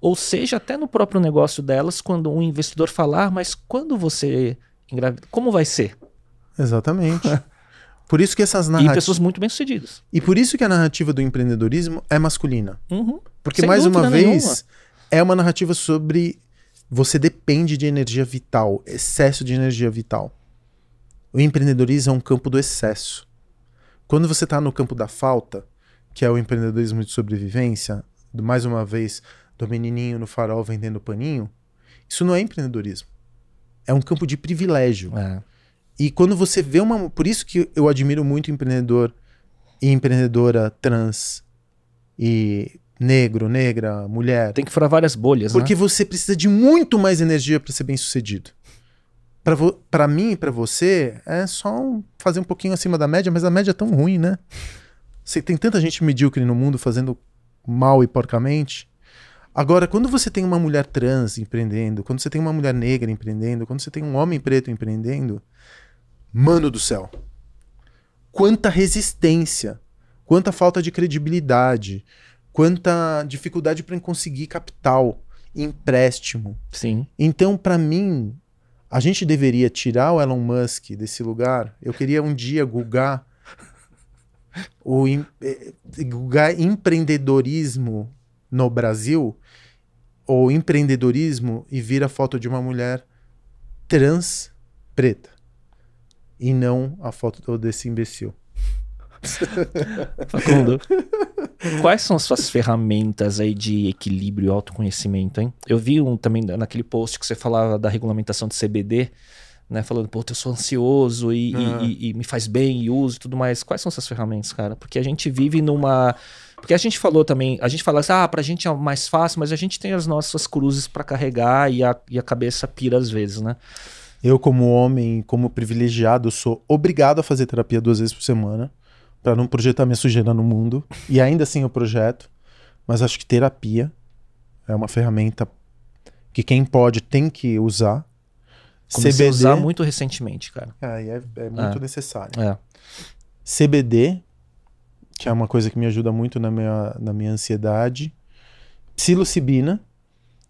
ou seja até no próprio negócio delas, quando um investidor falar, mas quando você engravida, como vai ser? Exatamente. Por isso que essas narrativas. E pessoas muito bem-sucedidas. E por isso que a narrativa do empreendedorismo é masculina. Uhum. Porque, Sem mais uma vez, nenhuma. é uma narrativa sobre você depende de energia vital, excesso de energia vital. O empreendedorismo é um campo do excesso. Quando você está no campo da falta, que é o empreendedorismo de sobrevivência, mais uma vez, do menininho no farol vendendo paninho, isso não é empreendedorismo. É um campo de privilégio. É. E quando você vê uma. Por isso que eu admiro muito empreendedor e empreendedora trans e negro, negra, mulher. Tem que furar várias bolhas, Porque né? você precisa de muito mais energia para ser bem sucedido. Para mim e para você, é só um, fazer um pouquinho acima da média, mas a média é tão ruim, né? Você, tem tanta gente medíocre no mundo fazendo mal e porcamente. Agora, quando você tem uma mulher trans empreendendo, quando você tem uma mulher negra empreendendo, quando você tem um homem preto empreendendo, Mano do céu. Quanta resistência, quanta falta de credibilidade, quanta dificuldade para conseguir capital, empréstimo. Sim. Então, para mim, a gente deveria tirar o Elon Musk desse lugar. Eu queria um dia googar o eh, googar empreendedorismo no Brasil ou empreendedorismo e vir a foto de uma mulher trans preta e não a foto desse imbecil. Facundo, quais são as suas ferramentas aí de equilíbrio e autoconhecimento, hein? Eu vi um também naquele post que você falava da regulamentação de CBD, né? Falando, pô, eu sou ansioso e, uhum. e, e, me faz bem e uso e tudo mais. Quais são essas ferramentas, cara? Porque a gente vive numa. Porque a gente falou também, a gente fala assim, ah, pra gente é mais fácil, mas a gente tem as nossas cruzes para carregar e a, e a cabeça pira às vezes, né? Eu, como homem, como privilegiado, sou obrigado a fazer terapia duas vezes por semana para não projetar minha sujeira no mundo. E ainda assim eu projeto. Mas acho que terapia é uma ferramenta que quem pode tem que usar. Comecei CBD a usar muito recentemente, cara. É, é, é muito é. necessário. É. CBD, que é uma coisa que me ajuda muito na minha, na minha ansiedade. Psilocibina,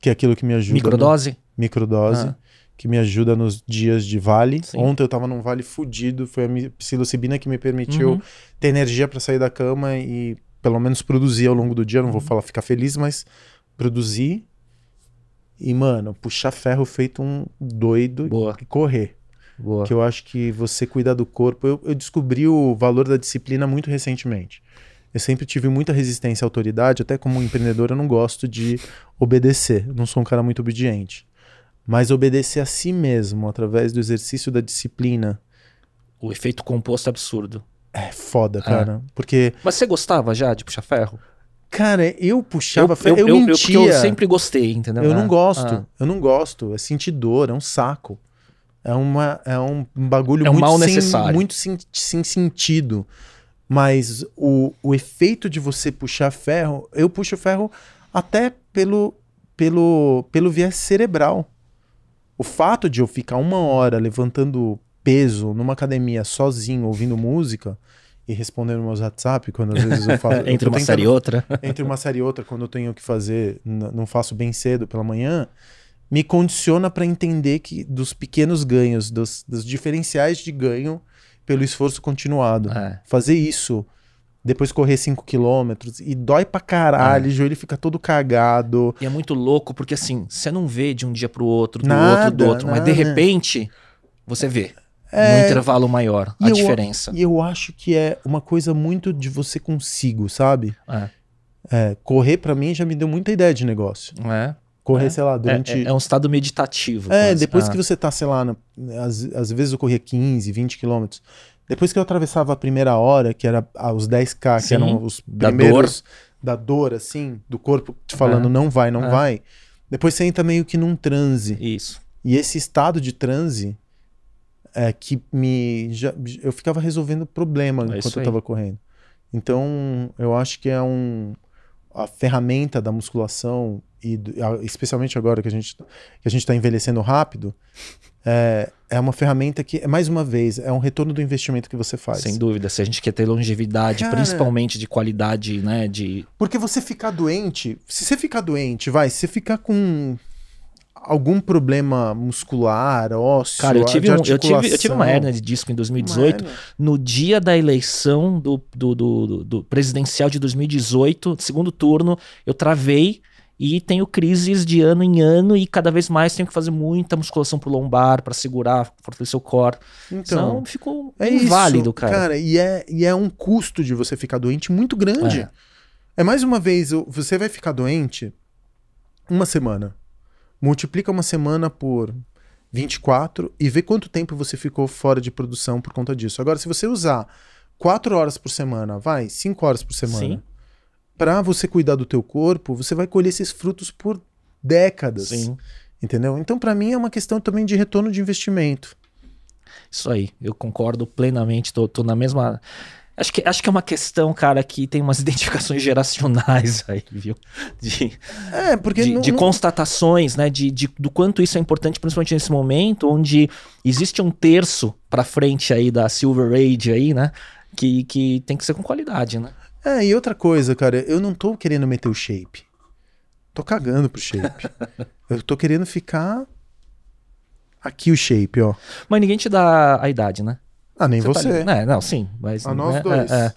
que é aquilo que me ajuda. Microdose? No... Microdose. Ah que me ajuda nos dias de vale. Sim. Ontem eu tava num vale fudido, foi a psilocibina que me permitiu uhum. ter energia para sair da cama e pelo menos produzir ao longo do dia. Não uhum. vou falar ficar feliz, mas produzir. E, mano, puxar ferro feito um doido Boa. e correr. Boa. Que eu acho que você cuidar do corpo. Eu, eu descobri o valor da disciplina muito recentemente. Eu sempre tive muita resistência à autoridade, até como empreendedor eu não gosto de obedecer. Eu não sou um cara muito obediente mas obedecer a si mesmo através do exercício da disciplina. O efeito composto é absurdo. É foda, cara. É. Porque. Mas você gostava já de puxar ferro? Cara, eu puxava eu, ferro. Eu, eu, eu mentia. Eu, eu sempre gostei, entendeu? Eu não ah. gosto. Ah. Eu não gosto. É sentir dor, é um saco. É, uma, é um bagulho é um muito, mal sem, necessário. muito sem, sem sentido. Mas o, o efeito de você puxar ferro, eu puxo ferro até pelo, pelo, pelo viés cerebral. O fato de eu ficar uma hora levantando peso numa academia sozinho, ouvindo música, e respondendo meus WhatsApp, quando às vezes eu faço. entre eu uma série e outra. entre uma série e outra, quando eu tenho que fazer, não faço bem cedo pela manhã, me condiciona para entender que dos pequenos ganhos, dos, dos, diferenciais de ganho pelo esforço continuado. É. Fazer isso, depois correr 5 quilômetros e dói pra caralho, é. o joelho fica todo cagado. E é muito louco, porque assim, você não vê de um dia pro outro, do nada, outro, do outro, nada. mas de repente você vê. É... No intervalo maior, a eu, diferença. E eu acho que é uma coisa muito de você consigo, sabe? É. É, correr para mim já me deu muita ideia de negócio. É. Correr, é. sei lá, durante. É, é, um estado meditativo. É, quase. depois ah. que você tá, sei lá, às, às vezes eu corria 15, 20 quilômetros. Depois que eu atravessava a primeira hora, que era os 10K, Sim, que eram os primeiros da dor, da dor assim, do corpo te falando é. não vai, não é. vai. Depois você entra meio que num transe. Isso. E esse estado de transe é que me. Já, eu ficava resolvendo problema é enquanto eu tava correndo. Então, eu acho que é um. A ferramenta da musculação e especialmente agora que a gente que a gente está envelhecendo rápido é, é uma ferramenta que mais uma vez é um retorno do investimento que você faz. Sem dúvida. Se a gente quer ter longevidade Cara, principalmente de qualidade né de porque você ficar doente se você ficar doente vai se você ficar com algum problema muscular, ósseo, Cara, eu tive, um, eu tive, eu tive uma hernia de disco em 2018. No dia da eleição do, do, do, do, do presidencial de 2018, segundo turno, eu travei e tenho crises de ano em ano e cada vez mais tenho que fazer muita musculação pro lombar para segurar, fortalecer o core. Então, então ficou é inválido, cara. Cara, e é, e é um custo de você ficar doente muito grande. É, é mais uma vez, você vai ficar doente uma semana. Multiplica uma semana por 24 e vê quanto tempo você ficou fora de produção por conta disso. Agora, se você usar 4 horas por semana, vai, 5 horas por semana. Sim para você cuidar do teu corpo, você vai colher esses frutos por décadas. Sim. Entendeu? Então, para mim, é uma questão também de retorno de investimento. Isso aí, eu concordo plenamente, tô, tô na mesma. Acho que, acho que é uma questão, cara, que tem umas identificações geracionais aí, viu? De, é, porque de, não, de constatações, né? De, de, do quanto isso é importante, principalmente nesse momento, onde existe um terço para frente aí da Silver Age aí, né? Que, que tem que ser com qualidade, né? É, e outra coisa, cara, eu não tô querendo meter o shape. Tô cagando pro shape. eu tô querendo ficar aqui o shape, ó. Mas ninguém te dá a idade, né? Ah, nem você. Tá... É, não, sim, mas a nós né? dois. É, é.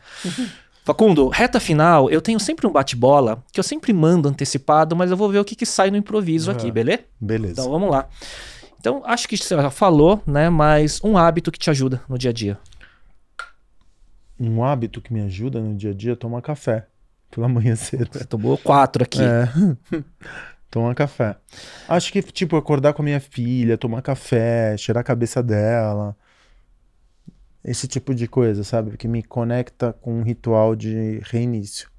Facundo, reta final, eu tenho sempre um bate-bola que eu sempre mando antecipado, mas eu vou ver o que, que sai no improviso aqui, beleza? Beleza. Então vamos lá. Então, acho que você já falou, né? Mas um hábito que te ajuda no dia a dia um hábito que me ajuda no dia a dia é tomar café pela manhã cedo. Você tomou quatro aqui. É. tomar café. Acho que, tipo, acordar com a minha filha, tomar café, cheirar a cabeça dela. Esse tipo de coisa, sabe? Que me conecta com um ritual de reinício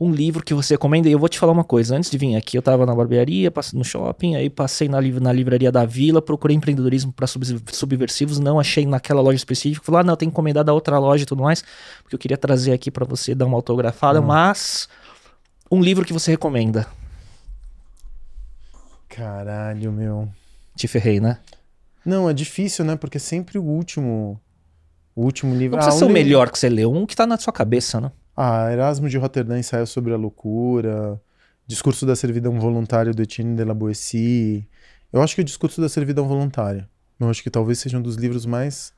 um livro que você recomenda. E eu vou te falar uma coisa: antes de vir aqui, eu estava na barbearia, no shopping, aí passei na, na livraria da Vila, procurei empreendedorismo para subversivos, não achei naquela loja específica. Falei, ah, não, tem que encomendar da outra loja e tudo mais, porque eu queria trazer aqui para você dar uma autografada. Hum. Mas, um livro que você recomenda? Caralho, meu. Te ferrei, né? Não, é difícil, né? Porque é sempre o último. O último livro. Não precisa ah, ser o melhor que você leu, um que tá na sua cabeça, né? Ah, Erasmo de Roterdã ensaio sobre a loucura, Discurso da servidão voluntária do Etienne de la Boétie. Eu acho que o Discurso da servidão voluntária, eu acho que talvez seja um dos livros mais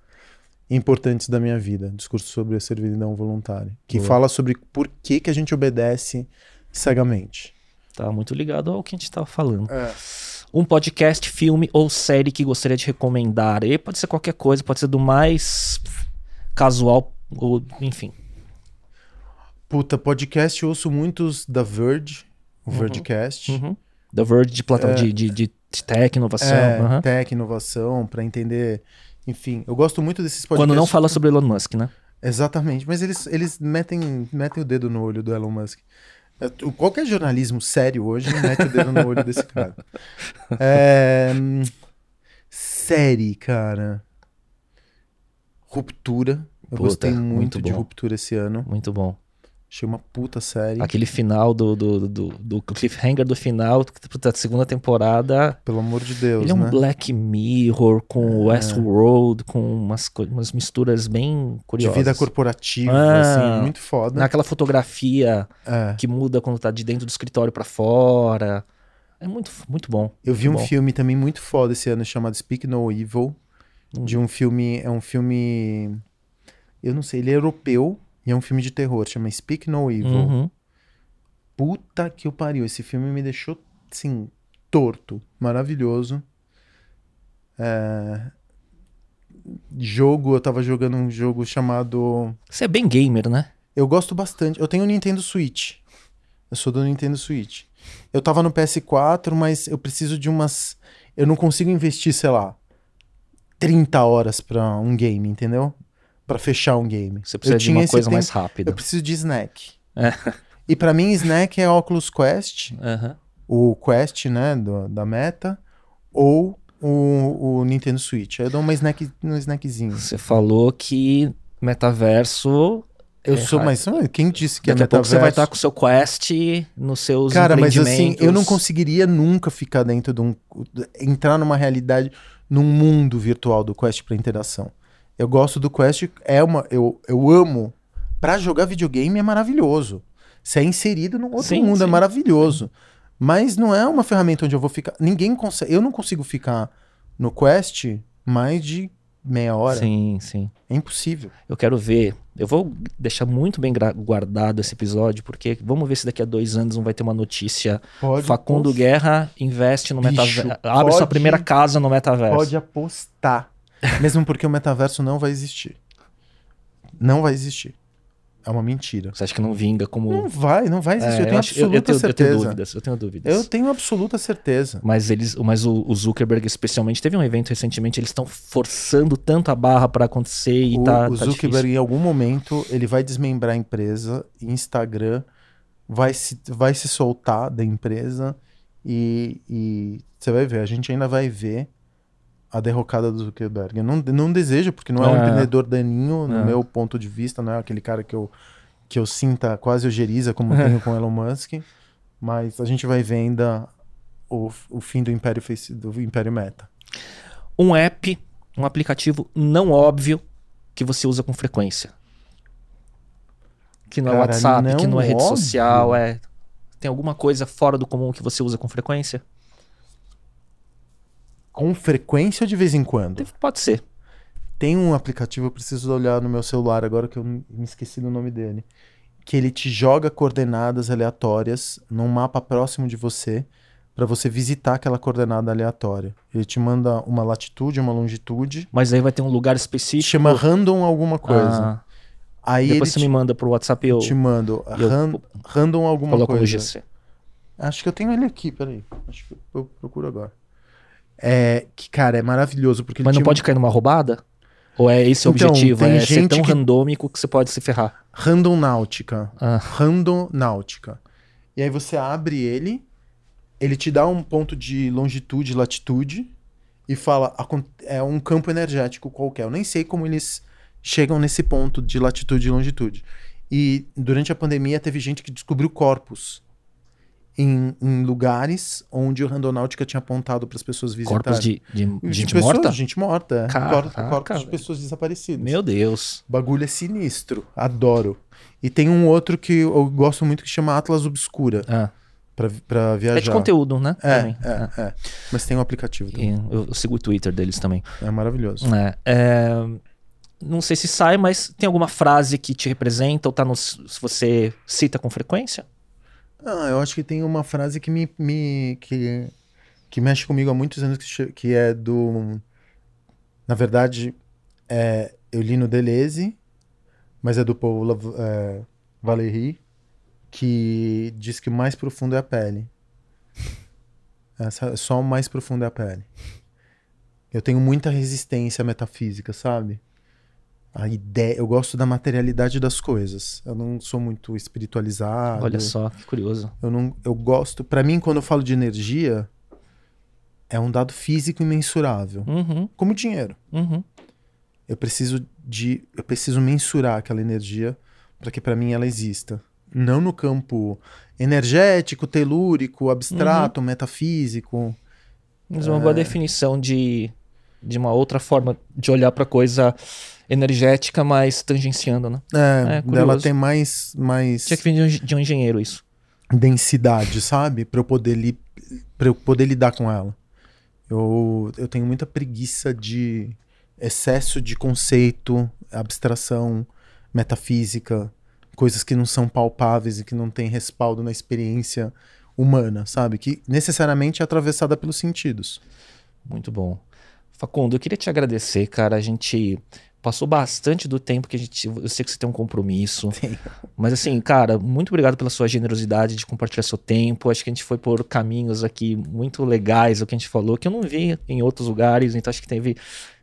importantes da minha vida, Discurso sobre a servidão voluntária, que Boa. fala sobre por que, que a gente obedece cegamente. Tá muito ligado ao que a gente estava falando. É. Um podcast, filme ou série que gostaria de recomendar. E pode ser qualquer coisa, pode ser do mais casual ou enfim. Puta, podcast eu ouço muitos da Verge, o uhum. Vergecast. Uhum. Da Verge de, plata, é, de, de, de tech, inovação. É, uhum. tech, inovação, para entender. Enfim, eu gosto muito desses podcasts. Quando não fala sobre Elon Musk, né? Exatamente, mas eles, eles metem, metem o dedo no olho do Elon Musk. É, qualquer jornalismo sério hoje mete o dedo no olho desse cara. É, série, cara. Ruptura. Eu Puta, gostei muito, muito de Ruptura esse ano. Muito bom. Achei uma puta série. Aquele final do, do, do, do cliffhanger do final da segunda temporada. Pelo amor de Deus, Ele é um né? Black Mirror com Westworld, com umas, umas misturas bem De curiosas. vida corporativa, Ah. assim, muito foda. Naquela fotografia É. que muda quando tá de dentro do escritório pra fora. É muito, muito bom. Eu vi um Bom. filme também muito foda esse ano chamado Speak No Evil. Hum. De um filme. É um filme. Eu não sei, ele é europeu e é um filme de terror. Chama Speak No Evil. Uhum. Puta que o pariu. Esse filme me deixou, assim, torto. Maravilhoso. É, Jogo, eu tava jogando um jogo chamado. Você é bem gamer, né? Eu gosto bastante. Eu tenho o Nintendo Switch. Eu sou do Nintendo Switch. Eu tava no PS4, mas eu preciso de umas. Eu não consigo investir, sei lá, 30 horas pra um game, entendeu? Pra fechar um game. Você precisa eu de uma coisa tempo- mais rápida. Eu preciso de snack. É. E pra mim, snack é Oculus Quest, Aham. o Quest, né, do- da Meta, ou o, o Nintendo Switch. Aí eu dou uma snack, um snackzinho. Você falou que metaverso. Eu É, sou, mas ah, quem disse que Daqui é a pouco você vai estar metaverso? com o seu Quest nos seus Cara, mas assim, eu não conseguiria nunca ficar dentro de um. entrar numa realidade, num mundo virtual do Quest pra interação. Eu gosto do Quest, é uma. Eu, eu amo. Pra jogar videogame é maravilhoso. Se é inserido num outro Sim, mundo, é sim. maravilhoso. Mas não é uma ferramenta onde eu vou ficar. Ninguém consegue. Eu não consigo ficar no Quest mais de meia hora. Sim, sim. É impossível. Eu quero ver. Eu vou deixar muito bem guardado esse episódio, porque vamos ver se daqui a dois anos não vai ter uma notícia. Pode Facundo Guerra investe no metaverso. Abre sua pode- primeira casa no metaverso. Pode apostar. Mesmo porque o metaverso não vai existir. Não vai existir. É uma mentira. Você acha que não vinga como. Não vai, não vai existir. É, eu tenho acho- eu- absoluta eu tenho, eu certeza. tenho dúvidas. Eu tenho dúvidas. Eu tenho absoluta certeza. Mas eles, mas o, o Zuckerberg especialmente teve um evento recentemente. Eles estão forçando tanto a barra pra acontecer e o, tá, o tá Zuckerberg, difícil. em algum momento, ele vai desmembrar a empresa, Instagram vai se, vai se soltar da empresa e, e você vai ver, a gente ainda vai ver a derrocada do Zuckerberg. Eu não, não desejo, porque não é um É. empreendedor daninho, no É. meu ponto de vista, não é aquele cara que eu, que eu sinta quase ojeriza como eu tenho com o Elon Musk, mas a gente vai ver ainda o, o fim do Império, Face, do Império Meta. Um app, um aplicativo não óbvio que você usa com frequência. Que não é Cara, WhatsApp, que não não é rede óbvio? social, é. Tem alguma coisa fora do comum que você usa com frequência? Com frequência ou de vez em quando? Pode ser. Tem um aplicativo, eu preciso olhar no meu celular agora que eu me esqueci do nome dele. Que ele te joga coordenadas aleatórias num mapa próximo de você para você visitar aquela coordenada aleatória. Ele te manda uma latitude, uma longitude. Mas aí vai ter um lugar específico. Chama random alguma coisa. Ah, Aí depois você te, me manda pro WhatsApp eu te manda eu ran- random alguma coloco no coisa. GC. Acho que eu tenho ele aqui, peraí. Acho que eu procuro agora. É, que, cara, é maravilhoso, porque Mas não te pode cair numa roubada? Ou é esse o Então, objetivo? É ser tão que- randômico que você pode se ferrar. Random Náutica. Ah. Random Náutica. E aí você abre ele, ele te dá um ponto de longitude e latitude e fala, "Acon- é um campo energético qualquer. Eu nem sei como eles chegam nesse ponto de latitude e longitude. E durante a pandemia teve gente que descobriu corpos em, em lugares onde o Randonáutica tinha apontado para as pessoas visitarem. Corpos de, de, De gente pessoas- morta? Gente morta, é. Caraca, Cor- corpos de velho. pessoas desaparecidas. Meu Deus. O bagulho é sinistro. Adoro. E tem um outro que eu gosto muito que chama Atlas Obscura Ah, pra, pra viajar. é de conteúdo, né? É. Ah. é, é. Mas tem um aplicativo também. E eu, eu sigo o Twitter deles também. É maravilhoso. É, é, não sei se sai, mas tem alguma frase que te representa ou tá no, se você cita com frequência? Ah, eu acho que tem uma frase que me, me- que, que mexe comigo há muitos anos, que, é do. Na verdade, é, eu li no Deleuze, mas é do Paul é, Valéry, que diz que o mais profundo é a pele. Essa, só o mais profundo é a pele. Eu tenho muita resistência metafísica, sabe? A ideia, eu gosto da materialidade das coisas. Eu não sou muito espiritualizado. Olha só, que curioso. Eu não, eu gosto. Pra mim, quando eu falo de energia, é um dado físico imensurável, Uhum, como dinheiro. uhum. Eu preciso de, eu preciso mensurar aquela energia para que pra mim ela exista. não no campo energético, telúrico, abstrato, uhum. metafísico. Mas uma é... boa definição de, de uma outra forma de olhar para coisa energética, mas tangenciando, né? É, é ela tem mais, mais. Tinha que vir de um engenheiro isso. Densidade, sabe? Para eu poder li... para eu poder lidar com ela. Eu, eu tenho muita preguiça de excesso de conceito, abstração, metafísica, coisas que não são palpáveis e que não têm respaldo na experiência humana, sabe? Que necessariamente é atravessada pelos sentidos. Muito bom. Facundo, eu queria te agradecer, cara. A gente passou bastante do tempo que a gente. Eu sei que você tem um compromisso. Sim. Mas assim, cara, muito obrigado pela sua generosidade de compartilhar seu tempo. Acho que a gente foi por caminhos aqui muito legais, o que a gente falou, que eu não vi em outros lugares, então acho que teve.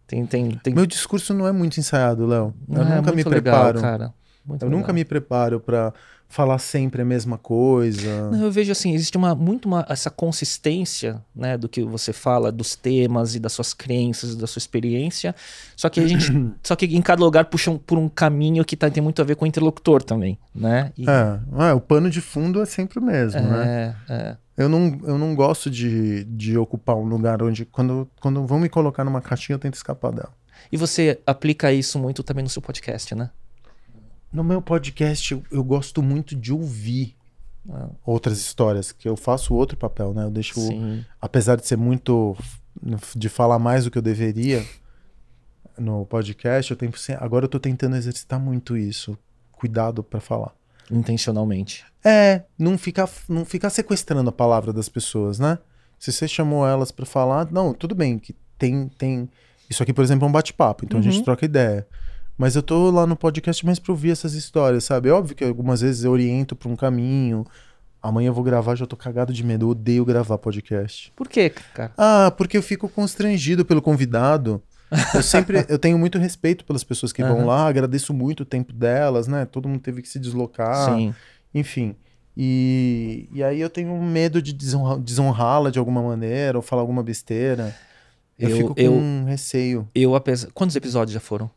Tem, tem, tem... Meu discurso não é muito ensaiado, Léo. Eu é, nunca me preparo. Legal, cara. Muito eu legal. nunca me preparo para falar sempre a mesma coisa. Não, eu vejo assim, existe uma muito uma, essa consistência, né, do que você fala, dos temas e das suas crenças, da sua experiência. Só que a gente, só que em cada lugar puxa um, por um caminho que tá, tem muito a ver com o interlocutor também, né? E... É, é, o pano de fundo é sempre o mesmo, é, né? É. Eu não, eu não gosto de, de ocupar um lugar onde, quando, quando vão me colocar numa caixinha, eu tento escapar dela. E você aplica isso muito também no seu podcast, né? No meu podcast, eu, eu gosto muito de ouvir ah. outras histórias, que eu faço outro papel, né? Eu deixo, Sim. apesar de ser muito de falar mais do que eu deveria no podcast, eu tenho agora eu tô tentando exercitar muito isso, cuidado para falar. Intencionalmente. É, não ficar não ficar sequestrando a palavra das pessoas, né? Se você chamou elas para falar, não, tudo bem que tem tem isso aqui, por exemplo, é um bate-papo, então uhum. a gente uhum. troca ideia. Mas eu tô lá no podcast mais pra ouvir essas histórias, sabe? É óbvio que algumas vezes eu oriento pra um caminho. Amanhã eu vou gravar, já tô cagado de medo. Eu odeio gravar podcast. Por quê, cara? Ah, porque eu fico constrangido pelo convidado. Eu sempre eu tenho muito respeito pelas pessoas que uhum. vão lá, agradeço muito o tempo delas, né? Todo mundo teve que se deslocar. Sim. Enfim. E, e aí eu tenho medo de desonrá-la de alguma maneira ou falar alguma besteira. Eu, eu fico com eu, receio. Eu, apesar. Quantos episódios já foram?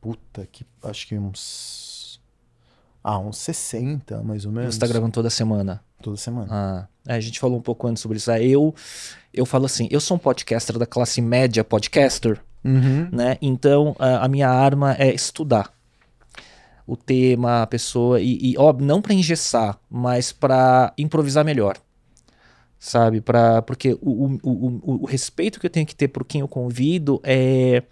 Puta que. Acho que uns. Ah, uns 60, mais ou menos. Você tá gravando toda semana? Toda semana. Ah. É, a gente falou um pouco antes sobre isso. É, eu, eu falo assim, eu sou um podcaster da classe média podcaster, uhum. né? Então, a, a, minha arma é estudar o tema, a pessoa, e, e óbvio, não para engessar, mas para improvisar melhor. Sabe? Pra, porque o, o, o, o respeito que eu tenho que ter por quem eu convido é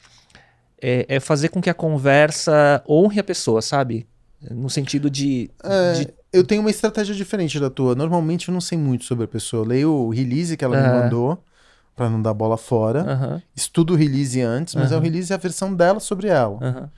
é, é, fazer com que a conversa honre a pessoa, sabe? No sentido de, é, de, Eu tenho uma estratégia diferente da tua. Normalmente eu não sei muito sobre a pessoa. Eu leio o release que ela me mandou, para não dar bola fora. Estudo o release antes, mas é o release é a versão dela sobre ela.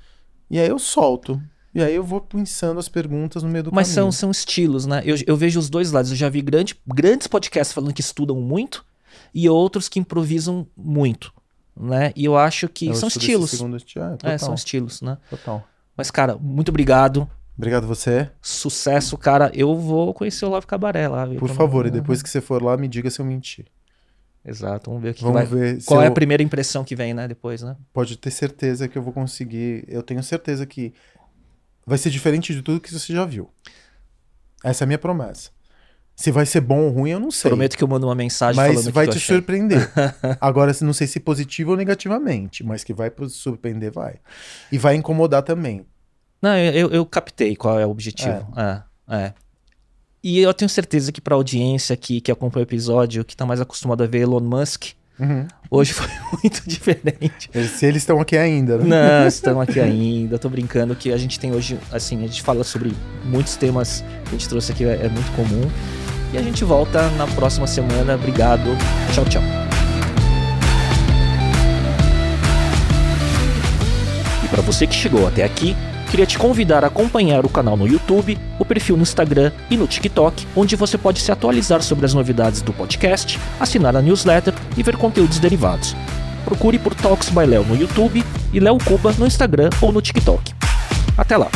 E aí eu solto. E aí eu vou pensando as perguntas no meio do Mas caminho. são, são estilos, né? Eu, eu vejo os dois lados. Eu já vi grande, grandes podcasts falando que estudam muito e outros que improvisam muito né? E eu acho que eu são estilos. Estilo. É, é, são estilos, né? Total. Mas, cara, muito obrigado. Obrigado você. Sucesso, cara. Eu vou conhecer o Love Cabaré lá. Por favor, e depois que você for lá, me diga se eu menti. Exato, vamos ver o que, vamos que vai... ver Qual é eu... a primeira impressão que vem, né, depois, né? Pode ter certeza que eu vou conseguir. Eu tenho certeza que vai ser diferente de tudo que você já viu. Essa é a minha promessa. Se vai ser bom ou ruim, eu não sei. Prometo que eu mando uma mensagem mas falando vai que te surpreender. Agora, não sei se positivo ou negativamente, mas que vai surpreender, vai. E vai incomodar também. Não, eu, eu captei qual é o objetivo. É. é, é. E eu tenho certeza que para a audiência aqui que acompanha o episódio, que está mais acostumado a ver Elon Musk, uhum. hoje foi muito diferente. Se eles estão aqui ainda, né? Não, estão aqui ainda. Tô brincando que a gente tem hoje, assim, a gente fala sobre muitos temas que a gente trouxe aqui, é, é muito comum. E a gente volta na próxima semana. Obrigado. Tchau, tchau. E para você que chegou até aqui, queria te convidar a acompanhar o canal no YouTube, o perfil no Instagram e no TikTok, onde você pode se atualizar sobre as novidades do podcast, assinar a newsletter e ver conteúdos derivados. Procure por Talks by Léo no YouTube e Léo Cuba no Instagram ou no TikTok. Até lá!